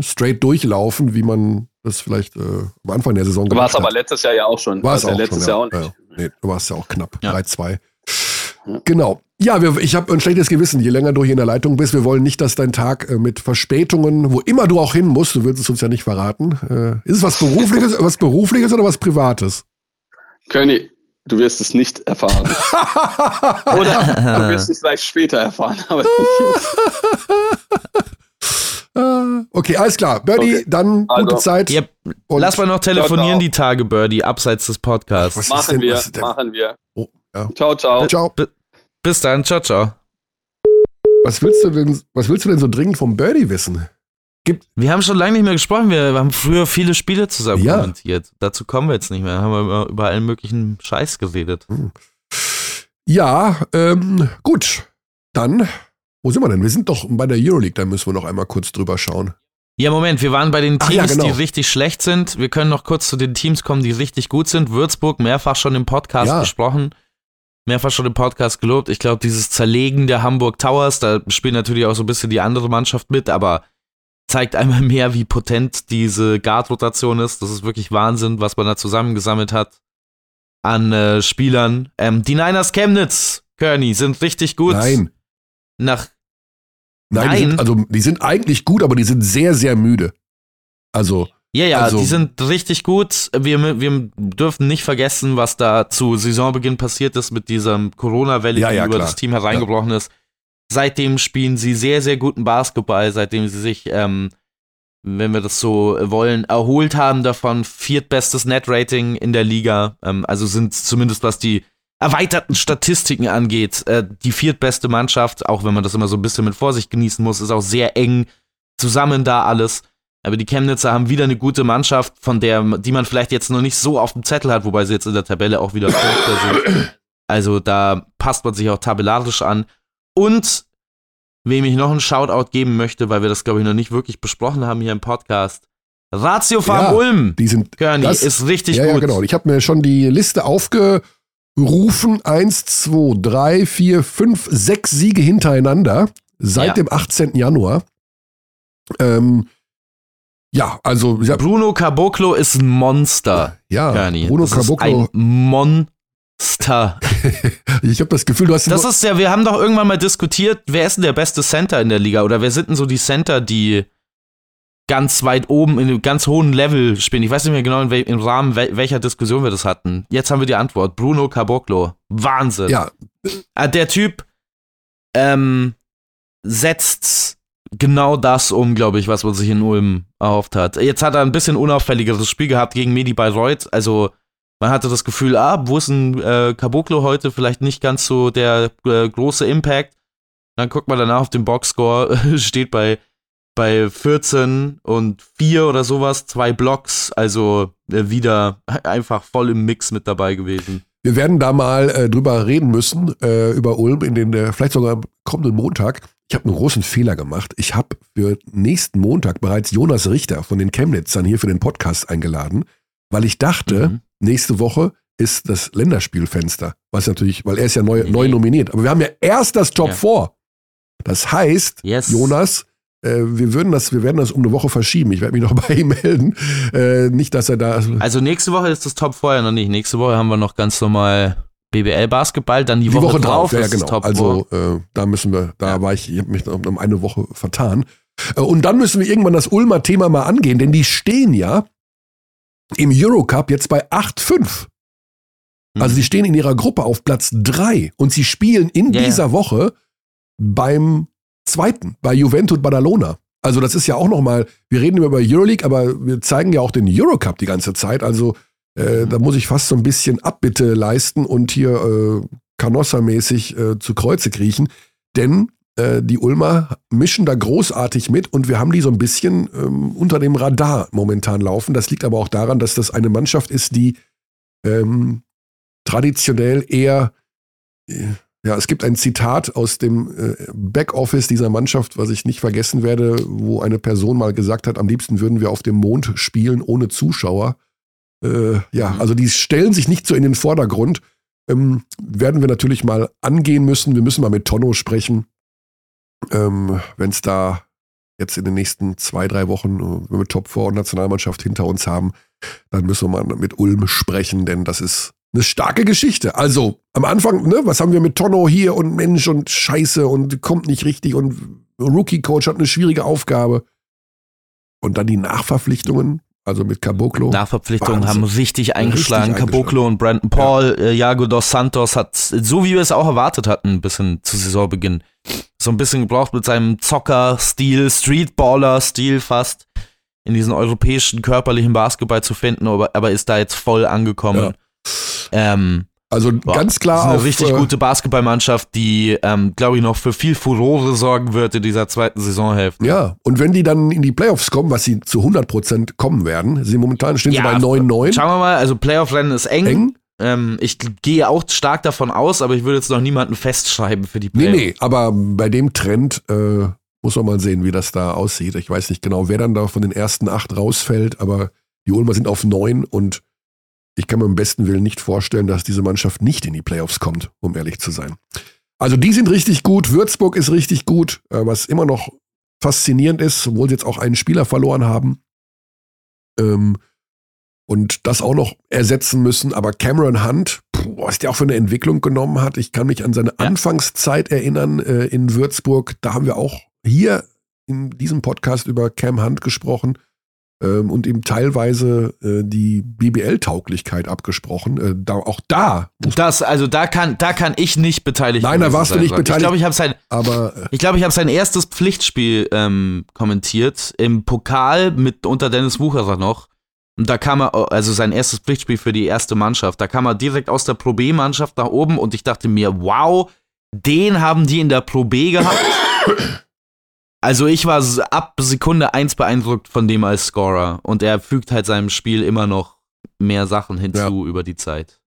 straight durchlaufen, wie man das vielleicht äh, am Anfang der Saison war es gemacht aber hat. letztes Jahr ja auch schon. War es ja auch letztes schon, Jahr ja. auch nicht. Ja. Nee, du warst ja auch knapp. Ja. 3-2. Ja. Genau. Ja, wir, ich habe ein schlechtes Gewissen, je länger du hier in der Leitung bist. Wir wollen nicht, dass dein Tag äh, mit Verspätungen, wo immer du auch hin musst, du willst es uns ja nicht verraten. Äh, ist es was Berufliches, was Berufliches oder was Privates? König, du wirst es nicht erfahren. Oder du wirst es vielleicht später erfahren. Aber okay, alles klar. Birdie, Okay. dann gute Also, Zeit. Yep. Und- Lass mal noch telefonieren Ciao, ciao. die Tage, Birdie, abseits des Podcasts. Was machen denn- wir, machen wir. Oh, ja. Ciao, ciao. Ciao. Bis dann, ciao, ciao. Was willst du denn, was willst du denn so dringend vom Birdie wissen? Wir haben schon lange nicht mehr gesprochen. Wir haben früher viele Spiele zusammen Ja. kommentiert. Dazu kommen wir jetzt nicht mehr. Haben wir über, über allen möglichen Scheiß geredet. Ja, ähm, gut. Dann, wo sind wir denn? Wir sind doch bei der Euroleague, da müssen wir noch einmal kurz drüber schauen. Ja, Moment, wir waren bei den Teams, ja, genau. die richtig schlecht sind. Wir können noch kurz zu den Teams kommen, die richtig gut sind. Würzburg, mehrfach schon im Podcast Ja. besprochen. Mehrfach schon im Podcast gelobt. Ich glaube, dieses Zerlegen der Hamburg Towers, da spielt natürlich auch so ein bisschen die andere Mannschaft mit, aber zeigt einmal mehr, wie potent diese Guard-Rotation ist. Das ist wirklich Wahnsinn, was man da zusammengesammelt hat an äh, Spielern. Ähm, die Niners Chemnitz, Kearney, sind richtig gut. Nein. Nach Nein, Die Nein. sind, also die sind eigentlich gut, aber die sind sehr, sehr müde. Also, Ja, ja, Also- die sind richtig gut. Wir, wir dürfen nicht vergessen, was da zu Saisonbeginn passiert ist mit dieser Corona-Welle, Ja, die ja, über klar. das Team hereingebrochen ist. Seitdem spielen sie sehr, sehr guten Basketball, seitdem sie sich, ähm, wenn wir das so wollen, erholt haben davon. Viertbestes Net-Rating in der Liga. Ähm, also sind zumindest was die erweiterten Statistiken angeht, äh, die viertbeste Mannschaft, auch wenn man das immer so ein bisschen mit Vorsicht genießen muss, ist auch sehr eng zusammen da alles. Aber die Chemnitzer haben wieder eine gute Mannschaft, von der, die man vielleicht jetzt noch nicht so auf dem Zettel hat, wobei sie jetzt in der Tabelle auch wieder sind. Also da passt man sich auch tabellarisch an. Und wem ich noch einen Shoutout geben möchte, weil wir das, glaube ich, noch nicht wirklich besprochen haben hier im Podcast. Ratio Farm Ja, Ulm, die sind. Körny, das- ist richtig ja, gut. ja, genau. Ich habe mir schon die Liste aufgerufen. Eins, zwei, drei, vier, fünf, sechs Siege hintereinander seit Ja. dem 18. Januar. Ähm, ja, also, ja, Bruno Caboclo ist ein Monster, ja Körny. Bruno das ist Caboclo. ein Monster. Ich habe das Gefühl, du hast Das ist ja, wir haben doch irgendwann mal diskutiert, wer ist denn der beste Center in der Liga oder wer sind denn so die Center, die ganz weit oben in einem ganz hohen Level spielen. Ich weiß nicht mehr genau, im Rahmen wel welcher Diskussion wir das hatten. Jetzt haben wir die Antwort. Bruno Caboclo. Wahnsinn. ja, Ah, Der Typ ähm, setzt genau das um, glaube ich, was man sich in Ulm erhofft hat. Jetzt hat er ein bisschen unauffälligeres Spiel gehabt gegen Medi Bayreuth. Also man hatte das Gefühl, ah, wo ist ein äh, Caboclo heute? Vielleicht nicht ganz so der äh, große Impact. Dann guckt man danach auf den Boxscore, steht bei, bei 14 und 4 oder sowas, zwei Blocks. Also äh, wieder einfach voll im Mix mit dabei gewesen. Wir werden da mal äh, drüber reden müssen, äh, über Ulm, in den, äh, vielleicht sogar am kommenden Montag. Ich habe einen großen Fehler gemacht. Ich habe für nächsten Montag bereits Jonas Richter von den Chemnitzern hier für den Podcast eingeladen, weil ich dachte, Mhm. nächste Woche ist das Länderspielfenster. Was natürlich, weil er ist ja neu, Nee. neu nominiert. Aber wir haben ja erst das Top Ja. 4. Das heißt, Yes. Jonas, wir, würden das, wir werden das um eine Woche verschieben. Ich werde mich noch bei ihm melden. Äh, nicht, dass er da. Also nächste Woche ist das Top vorher noch nicht. Nächste Woche haben wir noch ganz normal BBL Basketball, dann die, Die Woche, drauf, ja, ist das genau. Top Also äh, da müssen wir, da Ja. war ich, ich habe mich um eine Woche vertan. Äh, und dann müssen wir irgendwann das Ulmer Thema mal angehen, denn die stehen ja im Eurocup jetzt bei 8-5. Mhm. Also die stehen in ihrer Gruppe auf Platz 3 und sie spielen in Ja, ja. dieser Woche beim zweiten, bei Juventus Badalona. Also das ist ja auch nochmal, wir reden immer über Euroleague, aber wir zeigen ja auch den Eurocup die ganze Zeit. Also äh, Mhm. da muss ich fast so ein bisschen Abbitte leisten und hier äh, Canossa-mäßig äh, zu Kreuze kriechen. Denn äh, die Ulmer mischen da großartig mit und wir haben die so ein bisschen ähm, unter dem Radar momentan laufen. Das liegt aber auch daran, dass das eine Mannschaft ist, die ähm, traditionell eher, äh, ja, es gibt ein Zitat aus dem äh, Backoffice dieser Mannschaft, was ich nicht vergessen werde, wo eine Person mal gesagt hat, am liebsten würden wir auf dem Mond spielen ohne Zuschauer. Äh, ja, Mhm. also die stellen sich nicht so in den Vordergrund. Ähm, werden wir natürlich mal angehen müssen. Wir müssen mal mit Tonno sprechen, ähm, wenn es da jetzt in den nächsten zwei, drei Wochen, äh, wenn wir Top 4 und Nationalmannschaft hinter uns haben, dann müssen wir mal mit Ulm sprechen, denn das ist eine starke Geschichte. Also am Anfang, ne, was haben wir mit Tonno hier und Mensch und Scheiße und kommt nicht richtig und Rookie-Coach hat eine schwierige Aufgabe. Und dann die Nachverpflichtungen, also mit Caboclo. Nachverpflichtungen Wahnsinn. haben richtig eingeschlagen. Richtig Caboclo und Brandon Paul, äh, Iago dos Santos hat, so wie wir es auch erwartet hatten, ein bisschen zu Saisonbeginn, so ein bisschen gebraucht mit seinem Zocker-Stil, Streetballer-Stil fast, in diesen europäischen körperlichen Basketball zu finden, aber, aber ist da jetzt voll angekommen. Ähm, Also Boah, ganz das klar ist eine auf, richtig äh, gute Basketballmannschaft, die, ähm, glaube ich, noch für viel Furore sorgen wird in dieser zweiten Saisonhälfte. Ja, und wenn die dann in die Playoffs kommen, was sie zu 100% kommen werden, sie momentan stehen Ja, sie bei 9-9. Schauen wir mal, also Playoff-Rennen ist eng. Eng. Ähm, ich gehe auch stark davon aus, aber ich würde jetzt noch niemanden festschreiben für die Playoffs. Nee, nee, aber bei dem Trend äh, muss man mal sehen, wie das da aussieht. Ich weiß nicht genau, wer dann da von den ersten acht rausfällt, aber die Ulmer sind auf neun und ich kann mir im besten Willen nicht vorstellen, dass diese Mannschaft nicht in die Playoffs kommt, um ehrlich zu sein. Also die sind richtig gut, Würzburg ist richtig gut, äh, was immer noch faszinierend ist, obwohl sie jetzt auch einen Spieler verloren haben. Ähm, und das auch noch ersetzen müssen. Aber Cameron Hunt, puh, was der auch für eine Entwicklung genommen hat, ich kann mich an seine ja. Anfangszeit erinnern äh, in Würzburg. Da haben wir auch hier in diesem Podcast über Cam Hunt gesprochen ähm, und ihm teilweise äh, die BBL-Tauglichkeit abgesprochen. Äh, da, auch da. Das, also da kann, da kann ich nicht beteiligt Nein, da warst du nicht beteiligt. Ich glaube, ich habe sein, aber, äh, ich glaube, ich habe sein erstes Pflichtspiel ähm, kommentiert im Pokal mit unter Dennis Wucherer noch. Und da kam er, also sein erstes Pflichtspiel für die erste Mannschaft, da kam er direkt aus der Pro B-Mannschaft nach oben und ich dachte mir, wow, den haben die in der Pro B gehabt. Also ich war ab Sekunde 1 beeindruckt von dem als Scorer und er fügt halt seinem Spiel immer noch mehr Sachen hinzu ja. über die Zeit.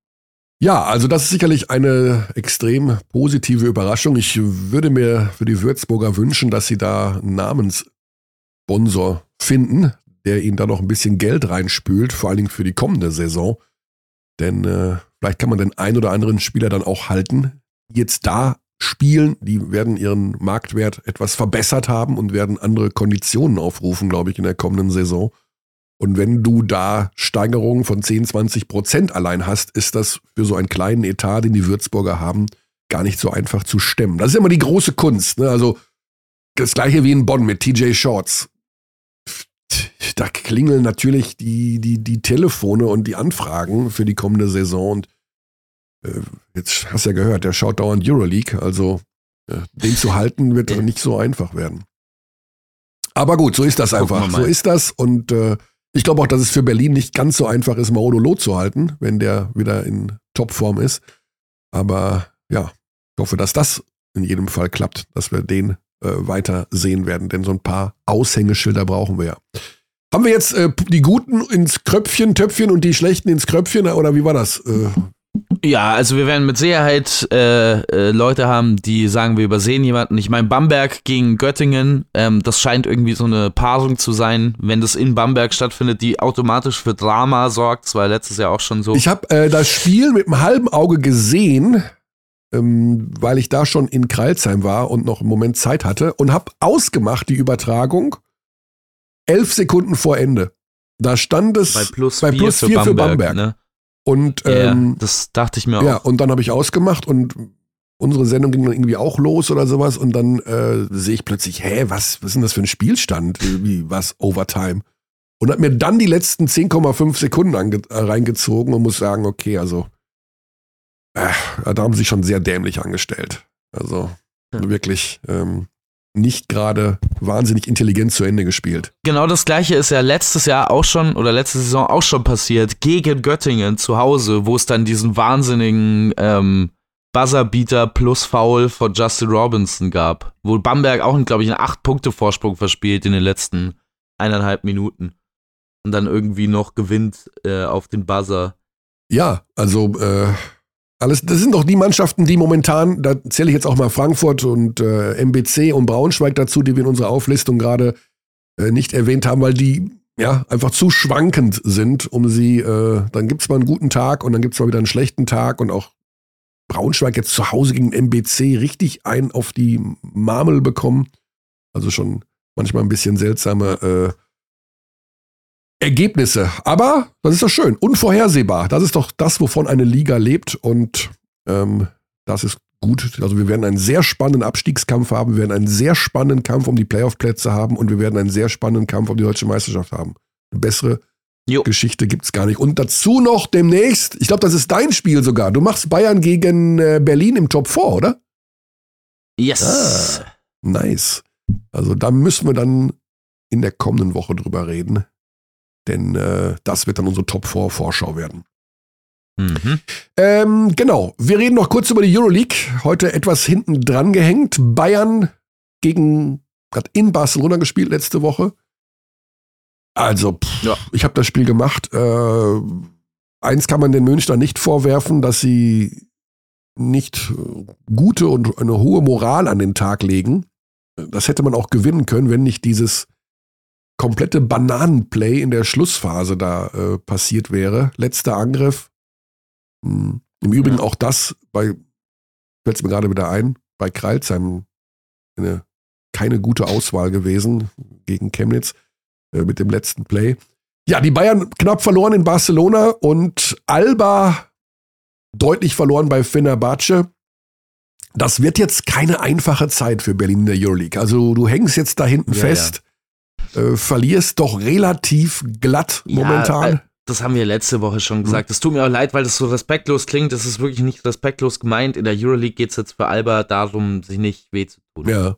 Ja, also das ist sicherlich eine extrem positive Überraschung. Ich würde mir für die Würzburger wünschen, dass sie da einen Namenssponsor finden, der ihnen da noch ein bisschen Geld reinspült, vor allen Dingen für die kommende Saison. Denn äh, vielleicht kann man den ein oder anderen Spieler dann auch halten, die jetzt da spielen. Die werden ihren Marktwert etwas verbessert haben und werden andere Konditionen aufrufen, glaube ich, in der kommenden Saison. Und wenn du da Steigerungen von 10, 20 Prozent allein hast, ist das für so einen kleinen Etat, den die Würzburger haben, gar nicht so einfach zu stemmen. Das ist immer die große Kunst. Ne? Also das gleiche wie in Bonn mit TJ Shorts da klingeln natürlich die, die, die Telefone und die Anfragen für die kommende Saison. Und jetzt hast du ja gehört, der schaut dauernd Euroleague, also äh, den zu halten wird nicht so einfach werden. Aber gut, so ist das einfach. So ist das. Und äh, ich glaube auch, dass es für Berlin nicht ganz so einfach ist, Maodo Loh zu halten, wenn der wieder in Topform ist. Aber ja, ich hoffe, dass das in jedem Fall klappt, dass wir den äh, weiter sehen werden, denn so ein paar Aushängeschilder brauchen wir ja. Haben wir jetzt äh, die Guten ins Kröpfchen, Töpfchen und die Schlechten ins Kröpfchen oder wie war das? Äh? Ja, also wir werden mit Sicherheit äh, äh, Leute haben, die sagen, wir übersehen jemanden. Ich meine, Bamberg gegen Göttingen, ähm, das scheint irgendwie so eine Paarung zu sein, wenn das in Bamberg stattfindet, die automatisch für Drama sorgt. Das war letztes Jahr auch schon so. Ich habe äh, das Spiel mit einem halben Auge gesehen, ähm, weil ich da schon in Kreilsheim war und noch einen Moment Zeit hatte und habe ausgemacht die Übertragung elf Sekunden vor Ende. Da stand es bei plus, bei plus vier, für Bamberg. Für Bamberg. Ne? Und ähm, ja, das dachte ich mir auch. Ja, und dann habe ich ausgemacht und unsere Sendung ging dann irgendwie auch los oder sowas und dann äh, sehe ich plötzlich, hä, was, was ist denn das für ein Spielstand? Wie, was, Overtime? Und hat mir dann die letzten 10,5 Sekunden äh, reingezogen und muss sagen, okay, also äh, da haben sie sich schon sehr dämlich angestellt. Also ja. wirklich, ähm, nicht gerade wahnsinnig intelligent zu Ende gespielt. Genau das gleiche ist ja letztes Jahr auch schon oder letzte Saison auch schon passiert gegen Göttingen zu Hause, wo es dann diesen wahnsinnigen ähm, Buzzerbeater plus Foul von Justin Robinson gab, wo Bamberg auch, glaube ich, einen 8-Punkte-Vorsprung verspielt in den letzten eineinhalb Minuten und dann irgendwie noch gewinnt äh, auf den Buzzer. Ja, also äh, alles, das sind doch die Mannschaften, die momentan, da zähle ich jetzt auch mal Frankfurt und äh, MBC und Braunschweig dazu, die wir in unserer Auflistung gerade äh, nicht erwähnt haben, weil die ja einfach zu schwankend sind, um sie, äh, dann gibt es mal einen guten Tag und dann gibt es mal wieder einen schlechten Tag und auch Braunschweig jetzt zu Hause gegen MBC richtig ein auf die Marmel bekommen. Also schon manchmal ein bisschen seltsame äh, Ergebnisse. Aber das ist doch schön. Unvorhersehbar. Das ist doch das, wovon eine Liga lebt. Und ähm, das ist gut. Also wir werden einen sehr spannenden Abstiegskampf haben. Wir werden einen sehr spannenden Kampf um die Playoff-Plätze haben. Und wir werden einen sehr spannenden Kampf um die deutsche Meisterschaft haben. Eine bessere jo. Geschichte gibt es gar nicht. Und dazu noch demnächst, ich glaube, das ist dein Spiel sogar. Du machst Bayern gegen äh, Berlin im Top 4, oder? Yes. Ah, nice. Also da müssen wir dann in der kommenden Woche drüber reden. Denn äh, das wird dann unsere Top 4 Vorschau werden. Mhm. Ähm, genau, wir reden noch kurz über die Euroleague. Heute etwas hinten dran gehängt. Bayern gegen, hat in Barcelona gespielt letzte Woche. Also, pff, ja. ich habe das Spiel gemacht. Äh, eins kann man den Münchner nicht vorwerfen, dass sie nicht gute und eine hohe Moral an den Tag legen. Das hätte man auch gewinnen können, wenn nicht dieses komplette Bananenplay in der Schlussphase da äh, passiert wäre. Letzter Angriff. Hm. Im Übrigen ja. auch das bei, fällt es mir gerade wieder ein, bei Kreilsheim eine, keine gute Auswahl gewesen gegen Chemnitz äh, mit dem letzten Play. Ja, die Bayern knapp verloren in Barcelona und Alba deutlich verloren bei Fenerbahce. Das wird jetzt keine einfache Zeit für Berlin in der Euroleague. Also du hängst jetzt da hinten ja, fest, ja. Äh, verlierst doch relativ glatt ja, momentan. Äh, das haben wir letzte Woche schon gesagt. Es tut mir auch leid, weil das so respektlos klingt. Das ist wirklich nicht respektlos gemeint. In der Euroleague geht es jetzt für Alba darum, sich nicht weh zu tun. Ja.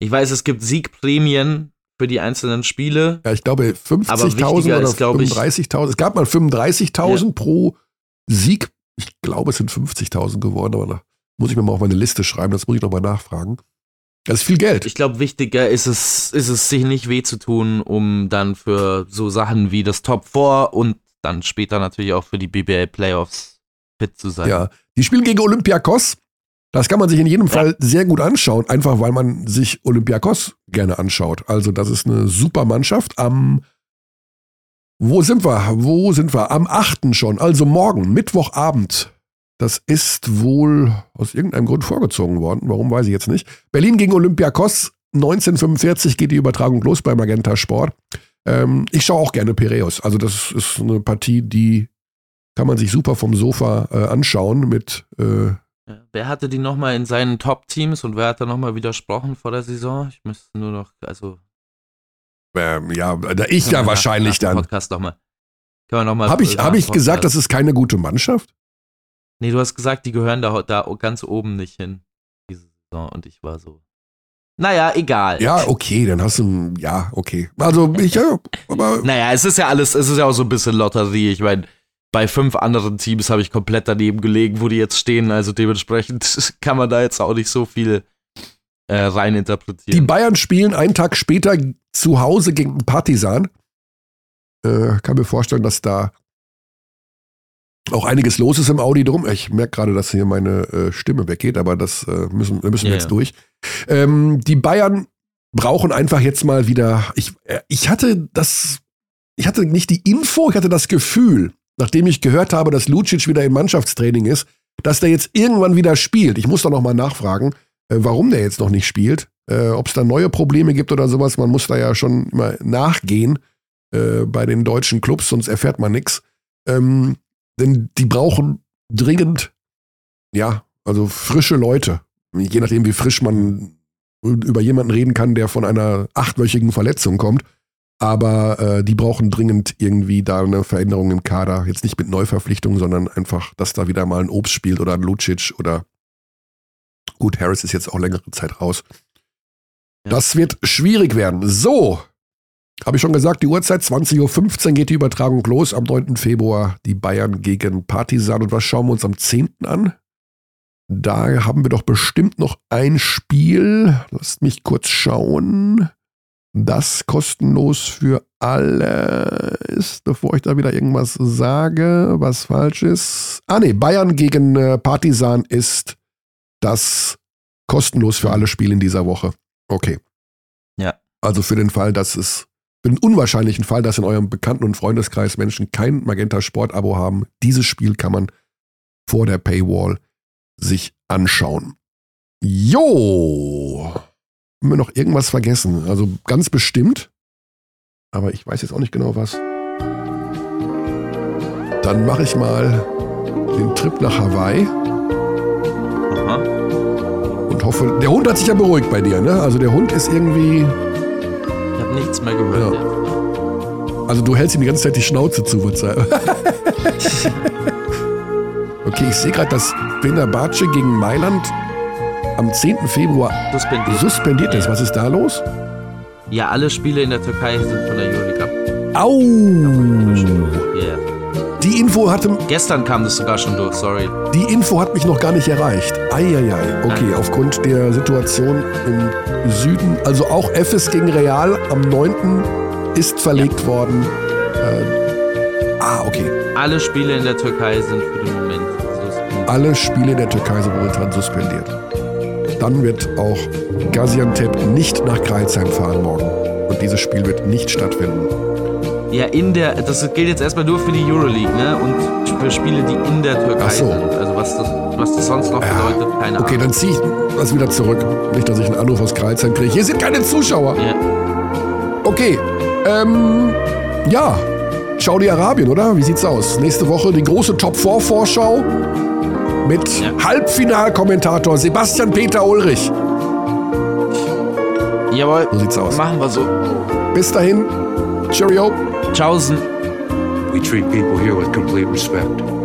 Ich weiß, es gibt Siegprämien für die einzelnen Spiele. Ja, ich glaube 50.000 oder 35.000. Es gab mal 35.000 ja. pro Sieg. Ich glaube, es sind 50.000 geworden, aber da muss ich mir mal auf meine Liste schreiben. Das muss ich nochmal nachfragen. Das ist viel Geld. Ich glaube, wichtiger ist es, ist es, sich nicht weh zu tun, um dann für so Sachen wie das Top 4 und dann später natürlich auch für die BBL Playoffs fit zu sein. Ja, die spielen gegen Olympiakos. Das kann man sich in jedem ja. Fall sehr gut anschauen, einfach weil man sich Olympiakos gerne anschaut. Also, das ist eine super Mannschaft. Am wo sind wir? Wo sind wir? Am 8. schon, also morgen, Mittwochabend, das ist wohl aus irgendeinem Grund vorgezogen worden. Warum weiß ich jetzt nicht. Berlin gegen Olympiakos. 1945 geht die Übertragung los bei Magenta Sport. Ähm, ich schaue auch gerne Piräus. Also das ist eine Partie, die kann man sich super vom Sofa äh, anschauen mit. Äh, wer hatte die nochmal in seinen Top-Teams und wer hat da nochmal widersprochen vor der Saison? Ich müsste nur noch, also. Ähm, ja, da ich ja wahrscheinlich nach, nach dann. Podcast nochmal. Kann man nochmal. Habe ich, hab ich gesagt, das ist keine gute Mannschaft? Nee, du hast gesagt, die gehören da, da ganz oben nicht hin. Diese Saison. Und ich war so. Naja, egal. Ja, okay, dann hast du. Ja, okay. Also, ich, ja, aber. Naja, es ist ja alles, es ist ja auch so ein bisschen Lotterie. Ich meine, bei fünf anderen Teams habe ich komplett daneben gelegen, wo die jetzt stehen. Also dementsprechend kann man da jetzt auch nicht so viel äh, rein interpretieren. Die Bayern spielen einen Tag später zu Hause gegen Partisan. Äh, kann mir vorstellen, dass da auch einiges los ist im Audi drum. Ich merke gerade, dass hier meine äh, Stimme weggeht, aber das äh, müssen, müssen wir yeah. jetzt durch. Ähm, die Bayern brauchen einfach jetzt mal wieder. Ich, äh, ich hatte das, ich hatte nicht die Info, ich hatte das Gefühl, nachdem ich gehört habe, dass Lucic wieder im Mannschaftstraining ist, dass der jetzt irgendwann wieder spielt. Ich muss da noch mal nachfragen, äh, warum der jetzt noch nicht spielt. Äh, Ob es da neue Probleme gibt oder sowas. Man muss da ja schon immer nachgehen äh, bei den deutschen Clubs, sonst erfährt man nichts. Ähm, denn die brauchen dringend, ja, also frische Leute. Je nachdem, wie frisch man über jemanden reden kann, der von einer achtwöchigen Verletzung kommt. Aber äh, die brauchen dringend irgendwie da eine Veränderung im Kader. Jetzt nicht mit Neuverpflichtungen, sondern einfach, dass da wieder mal ein Obst spielt oder ein Lucic oder gut, Harris ist jetzt auch längere Zeit raus. Ja. Das wird schwierig werden. So, habe ich schon gesagt, die Uhrzeit 20.15 Uhr geht die Übertragung los. Am 9. Februar die Bayern gegen Partisan. Und was schauen wir uns am 10. an? Da haben wir doch bestimmt noch ein Spiel. Lasst mich kurz schauen. Das kostenlos für alle ist, bevor ich da wieder irgendwas sage, was falsch ist. Ah ne, Bayern gegen äh, Partisan ist das kostenlos für alle Spiele in dieser Woche. Okay. Ja. Also für den Fall, dass es den unwahrscheinlichen Fall, dass in eurem Bekannten- und Freundeskreis Menschen kein Magenta Sport-Abo haben, dieses Spiel kann man vor der Paywall sich anschauen. Jo! Haben wir noch irgendwas vergessen? Also ganz bestimmt. Aber ich weiß jetzt auch nicht genau was. Dann mache ich mal den Trip nach Hawaii. Aha. Und hoffe, der Hund hat sich ja beruhigt bei dir, ne? Also der Hund ist irgendwie nichts mehr gehört. Ja. Also du hältst ihm die ganze Zeit die Schnauze zu, sagen. okay, ich sehe gerade, dass Fenerbahce gegen Mailand am 10. Februar suspendiert, suspendiert ist. Was ist da los? Ja, alle Spiele in der Türkei sind von der Euroleague ab. Au! Die Info hatte. Gestern kam das sogar schon durch, sorry. Die Info hat mich noch gar nicht erreicht. Eieiei. Okay, Nein. aufgrund der Situation im Süden. Also auch FS gegen Real am 9. ist verlegt ja. worden. Äh, ah, okay. alle Spiele in der Türkei sind für den Moment suspendiert. Alle Spiele in der Türkei sind momentan suspendiert. Dann wird auch Gaziantep nicht nach Kreilsheim fahren morgen. Und dieses Spiel wird nicht stattfinden. Ja, in der, das gilt jetzt erstmal nur für die Euroleague, ne? Und für Spiele, die in der Türkei Ach so. sind. Also was das, was das sonst noch bedeutet, keine Okay, Ahnung. dann ziehe ich das wieder zurück. Nicht, dass ich einen Anruf aus Kreilsheim kriege. Hier sind keine Zuschauer. Ja. Okay, ähm, ja. Saudi-Arabien, oder? Wie sieht's aus? Nächste Woche die große Top-4-Vorschau mit Ja. Halbfinalkommentator Sebastian Peter Ulrich. Jawohl, So sieht's aus. machen wir so. Bis dahin, Cheerio. Tschaußen. We treat people here with complete respect.